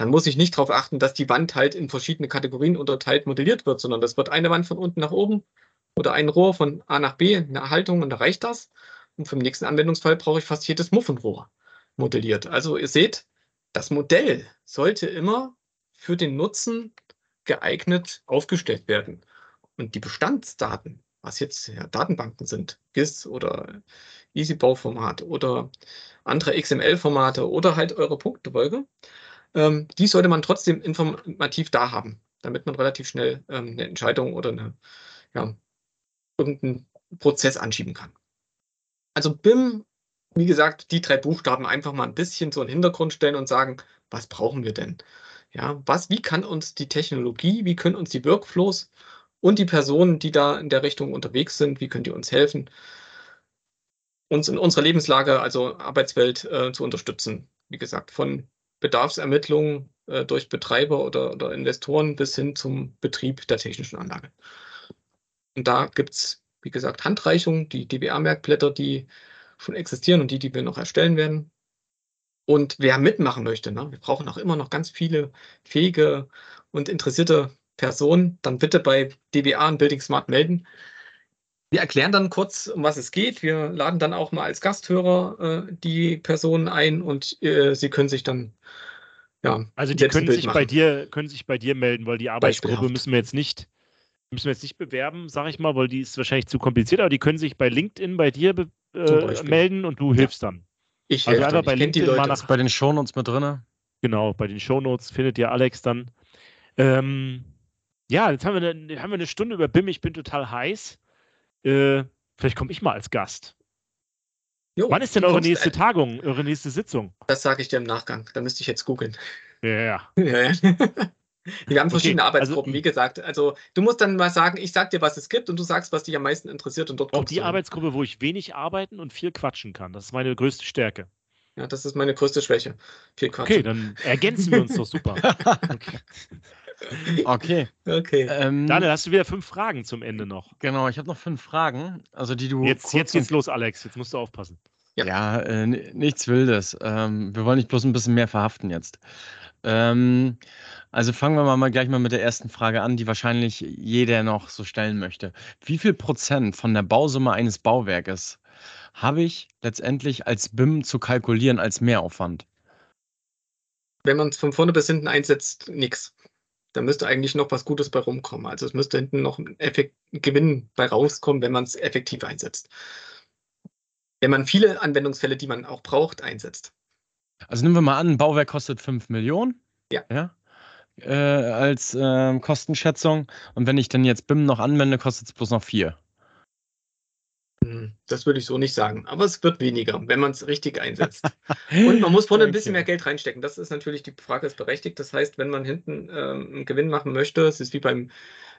Dann muss ich nicht darauf achten, dass die Wand halt in verschiedene Kategorien unterteilt modelliert wird, sondern das wird eine Wand von unten nach oben oder ein Rohr von A nach B, eine Haltung und da reicht das. Und für den nächsten Anwendungsfall brauche ich fast jedes Muffenrohr modelliert. Also ihr seht, das Modell sollte immer für den Nutzen geeignet aufgestellt werden. Und die Bestandsdaten, was jetzt ja, Datenbanken sind, GIS oder EasyBau-Format oder andere XML-Formate oder halt eure Punktewolke, ähm, die sollte man trotzdem informativ da haben, damit man relativ schnell ähm, eine Entscheidung oder eine, ja, irgendeinen Prozess anschieben kann. Also BIM, wie gesagt, die drei Buchstaben einfach mal ein bisschen so in den Hintergrund stellen und sagen, was brauchen wir denn? Ja, was, wie kann uns die Technologie, wie können uns die Workflows und die Personen, die da in der Richtung unterwegs sind, wie können die uns helfen, uns in unserer Lebenslage, also Arbeitswelt, äh, zu unterstützen. Wie gesagt, von Bedarfsermittlungen äh, durch Betreiber oder, oder Investoren bis hin zum Betrieb der technischen Anlage. Und da gibt es, wie gesagt, Handreichungen, die DBA-Merkblätter, die schon existieren und die, die wir noch erstellen werden. Und wer mitmachen möchte, ne, wir brauchen auch immer noch ganz viele fähige und interessierte Personen, dann bitte bei DBA und Building Smart melden. Wir erklären dann kurz, um was es geht. Wir laden dann auch mal als Gasthörer äh, die Personen ein und äh, sie können sich dann ja, Also die können sich, bei dir, können sich bei dir melden, weil die Arbeitsgruppe müssen wir jetzt nicht müssen wir jetzt nicht bewerben, sage ich mal, weil die ist wahrscheinlich zu kompliziert, aber die können sich bei LinkedIn bei dir äh, melden und du hilfst dann. Ich Also helfe einfach bei Ich die LinkedIn mal Leute. nach- Bei den Shownotes mit drin. Genau, bei den Shownotes findet ihr Alex dann. Ähm, ja, jetzt haben wir, eine, haben wir eine Stunde über BIM. Ich bin total heiß. Äh, vielleicht komme ich mal als Gast. Jo, Wann ist denn eure nächste äh, Tagung, eure nächste Sitzung? Das sage ich dir im Nachgang. Da müsste ich jetzt googeln. Ja, ja. Ja, <laughs> ja. Wir haben verschiedene also- Arbeitsgruppen, wie gesagt. Also du musst dann mal sagen, ich sag dir, was es gibt und du sagst, was dich am meisten interessiert und dort Auch die hin. Arbeitsgruppe, wo ich wenig arbeiten und viel quatschen kann. Das ist meine größte Stärke. Ja, das ist meine größte Schwäche. Viel Quatsch. Okay, dann ergänzen wir uns doch super. <laughs> Okay. Okay. Okay. Ähm, Daniel, hast du wieder fünf Fragen zum Ende noch? genau, ich habe noch fünf Fragen, also die du Jetzt, jetzt geht's los, Alex. Jetzt musst du aufpassen. Ja. Ja, äh, nichts Wildes. Ähm, wir wollen nicht bloß ein bisschen mehr verhaften jetzt. Ähm, also fangen wir mal, mal gleich mal mit der ersten Frage an, die wahrscheinlich jeder noch so stellen möchte. Wie viel Prozent von der Bausumme eines Bauwerkes habe ich letztendlich als BIM zu kalkulieren als Mehraufwand? Wenn man es von vorne bis hinten einsetzt, nix. Da müsste eigentlich noch was Gutes bei rumkommen. Also es müsste hinten noch ein Effekt, Gewinn bei rauskommen, wenn man es effektiv einsetzt. Wenn man viele Anwendungsfälle, die man auch braucht, einsetzt. Also nehmen wir mal an, ein Bauwerk kostet 5 Millionen. Ja. ja äh, als ähm, Kostenschätzung. Und wenn ich dann jetzt BIM noch anwende, kostet es bloß noch 4. Hm, Das würde ich so nicht sagen. Aber es wird weniger, wenn man es richtig einsetzt. <laughs> Und man muss vorne ein bisschen mehr Geld reinstecken. Das ist natürlich, die Frage ist berechtigt. Das heißt, wenn man hinten ähm, einen Gewinn machen möchte, es ist wie beim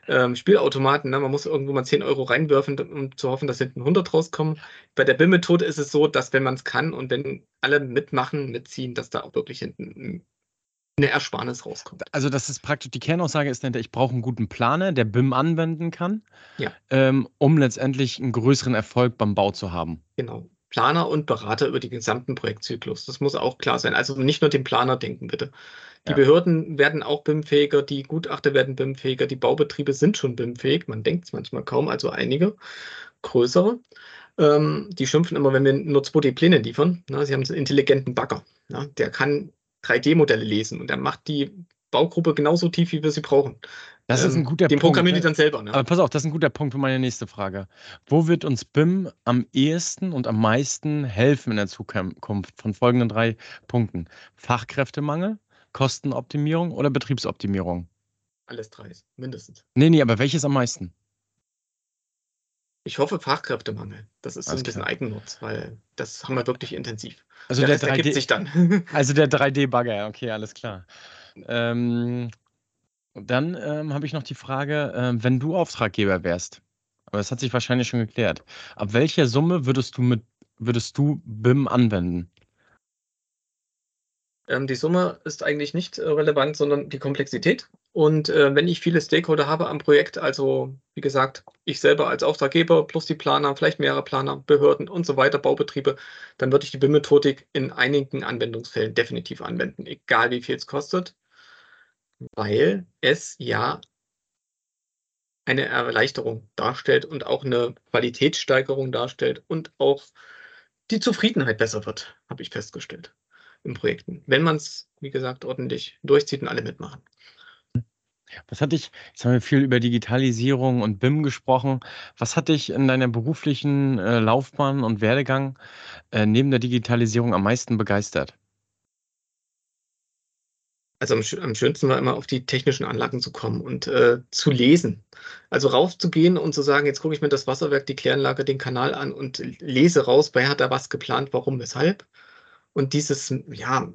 ähm, Spielautomaten, ne? man muss irgendwo mal 10 Euro reinwerfen, um zu hoffen, dass hinten 100 rauskommen. Bei der BIM-Methode ist es so, dass wenn man es kann und wenn alle mitmachen, mitziehen, dass da auch wirklich hinten eine Ersparnis rauskommt. Also das ist praktisch, die Kernaussage ist, ich brauche einen guten Planer, der BIM anwenden kann, Ja. ähm, um letztendlich einen größeren Erfolg beim Bau zu haben. Genau. Planer und Berater über den gesamten Projektzyklus. Das muss auch klar sein. Also nicht nur den Planer denken, bitte. Die Ja. Behörden werden auch BIM-fähiger, die Gutachter werden BIM-fähiger, die Baubetriebe sind schon BIM-fähig. Man denkt es manchmal kaum, also einige größere. Ähm, die schimpfen immer, wenn wir nur 2D-Pläne liefern. Na, sie haben einen intelligenten Bagger. Ja, der kann 3D-Modelle lesen und der macht die Baugruppe genauso tief, wie wir sie brauchen. Das ist ein Ähm, guter Den Punkt. programmieren die dann selber. Ne? Aber pass auf, das ist ein guter Punkt für meine nächste Frage. Wo wird uns BIM am ehesten und am meisten helfen in der Zukunft von folgenden drei Punkten? Fachkräftemangel, Kostenoptimierung oder Betriebsoptimierung? Alles drei, mindestens. Nee, nee, aber welches am meisten? Ich hoffe Fachkräftemangel. Das ist so ein bisschen klar. Eigennutz, weil das haben wir wirklich intensiv. Also der der, Rest ergibt 3D, sich dann. <laughs> also der 3D-Bagger, okay, alles klar. Ähm, dann ähm, habe ich noch die Frage, ähm, wenn du Auftraggeber wärst, aber das hat sich wahrscheinlich schon geklärt, ab welcher Summe würdest du mit würdest du BIM anwenden? Ähm, die Summe ist eigentlich nicht äh, relevant, sondern die Komplexität. Und äh, wenn ich viele Stakeholder habe am Projekt, also wie gesagt, ich selber als Auftraggeber plus die Planer, vielleicht mehrere Planer, Behörden und so weiter, Baubetriebe, dann würde ich die BIM-Methodik in einigen Anwendungsfällen definitiv anwenden, egal wie viel es kostet, weil es ja eine Erleichterung darstellt und auch eine Qualitätssteigerung darstellt und auch die Zufriedenheit besser wird, habe ich festgestellt in Projekten, wenn man es, wie gesagt, ordentlich durchzieht und alle mitmachen. Was hat dich, jetzt haben wir viel über Digitalisierung und BIM gesprochen. Was hat dich in deiner beruflichen äh, Laufbahn und Werdegang äh, neben der Digitalisierung am meisten begeistert? Also am, am schönsten war immer auf die technischen Anlagen zu kommen und äh, zu lesen. Also rauszugehen und zu sagen, jetzt gucke ich mir das Wasserwerk, die Kläranlage, den Kanal an und lese raus, wer hat da was geplant, warum, weshalb. Und dieses, ja,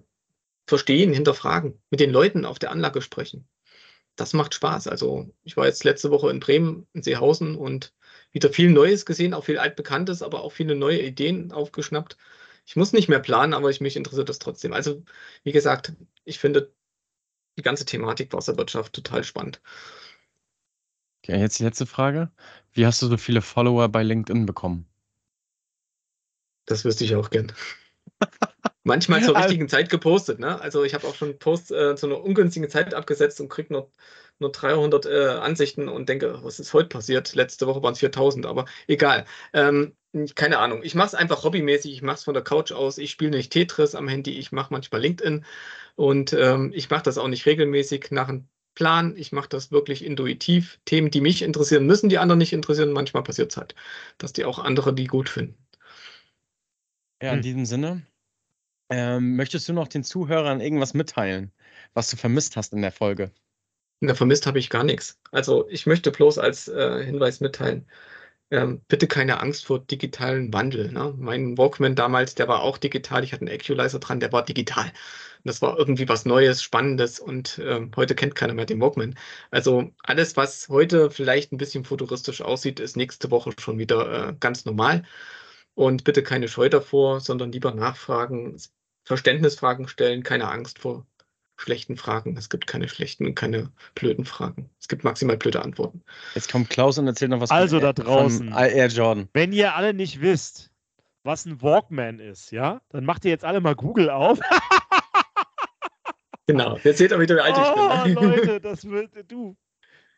Verstehen, hinterfragen, mit den Leuten auf der Anlage sprechen. Das macht Spaß. Also ich war jetzt letzte Woche in Bremen, in Seehausen und wieder viel Neues gesehen, auch viel Altbekanntes, aber auch viele neue Ideen aufgeschnappt. Ich muss nicht mehr planen, aber ich, mich interessiert das trotzdem. Also wie gesagt, ich finde die ganze Thematik Wasserwirtschaft total spannend. Okay, jetzt die letzte Frage. Wie hast du so viele Follower bei LinkedIn bekommen? Das wüsste ich auch gern. <laughs> Manchmal zur Also- richtigen Zeit gepostet. Ne? Also ich habe auch schon Posts äh, zu einer ungünstigen Zeit abgesetzt und kriege nur, nur 300 äh, Ansichten und denke, was ist heute passiert? Letzte Woche waren es 4000, aber egal. Ähm, keine Ahnung. Ich mache es einfach hobbymäßig. Ich mache es von der Couch aus. Ich spiele nicht Tetris am Handy. Ich mache manchmal LinkedIn und ähm, ich mache das auch nicht regelmäßig. Nach ein Plan. Ich mache das wirklich intuitiv. Themen, die mich interessieren, müssen die anderen nicht interessieren. Manchmal passiert es halt, dass die auch andere die gut finden. Ja, in Hm. diesem Sinne. Ähm, möchtest du noch den Zuhörern irgendwas mitteilen, was du vermisst hast in der Folge? Na, vermisst habe ich gar nichts. Also ich möchte bloß als äh, Hinweis mitteilen, ähm, bitte keine Angst vor digitalen Wandel. Ne? Mein Walkman damals, der war auch digital. Ich hatte einen Equalizer dran, der war digital. Das war irgendwie was Neues, Spannendes und ähm, heute kennt keiner mehr den Walkman. Also alles, was heute vielleicht ein bisschen futuristisch aussieht, ist nächste Woche schon wieder äh, ganz normal. Und bitte keine Scheu davor, sondern lieber nachfragen, Verständnisfragen stellen, keine Angst vor schlechten Fragen. Es gibt keine schlechten und keine blöden Fragen. Es gibt maximal blöde Antworten. Jetzt kommt Klaus und erzählt noch was Also von, da draußen. von Air Jordan. Wenn ihr alle nicht wisst, was ein Walkman ist, ja, dann macht ihr jetzt alle mal Google auf. Genau. Jetzt seht ihr wieder, wie alt ich <laughs> oh, bin. Leute, das wird du.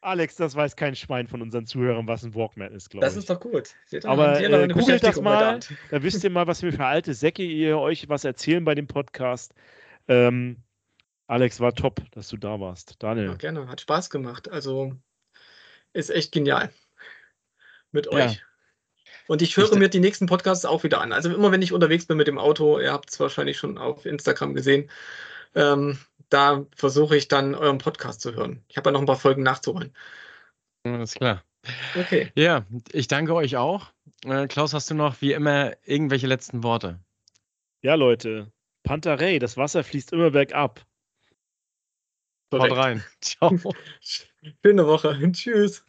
Alex, das weiß kein Schwein von unseren Zuhörern, was ein Walkman ist, glaube ich. Das ist doch gut. Aber, äh, googelt das mal. Da wisst ihr mal, was wir für alte Säcke ihr euch was erzählen bei dem Podcast. Ähm, Alex, war top, dass du da warst. Ja, Daniel. gerne. Hat Spaß gemacht. Also ist echt genial mit Ja. euch. Und ich höre Ich- mir die nächsten Podcasts auch wieder an. Also immer wenn ich unterwegs bin mit dem Auto, ihr habt es wahrscheinlich schon auf Instagram gesehen, ähm, da versuche ich dann euren Podcast zu hören. Ich habe ja noch ein paar Folgen nachzuholen. Alles klar. Okay. Ja, ich danke euch auch. Äh, Klaus, hast du noch wie immer irgendwelche letzten Worte? Ja, Leute. Pantarei, das Wasser fließt immer bergab. Haut rein. Ciao. <laughs> Schöne Woche. Tschüss.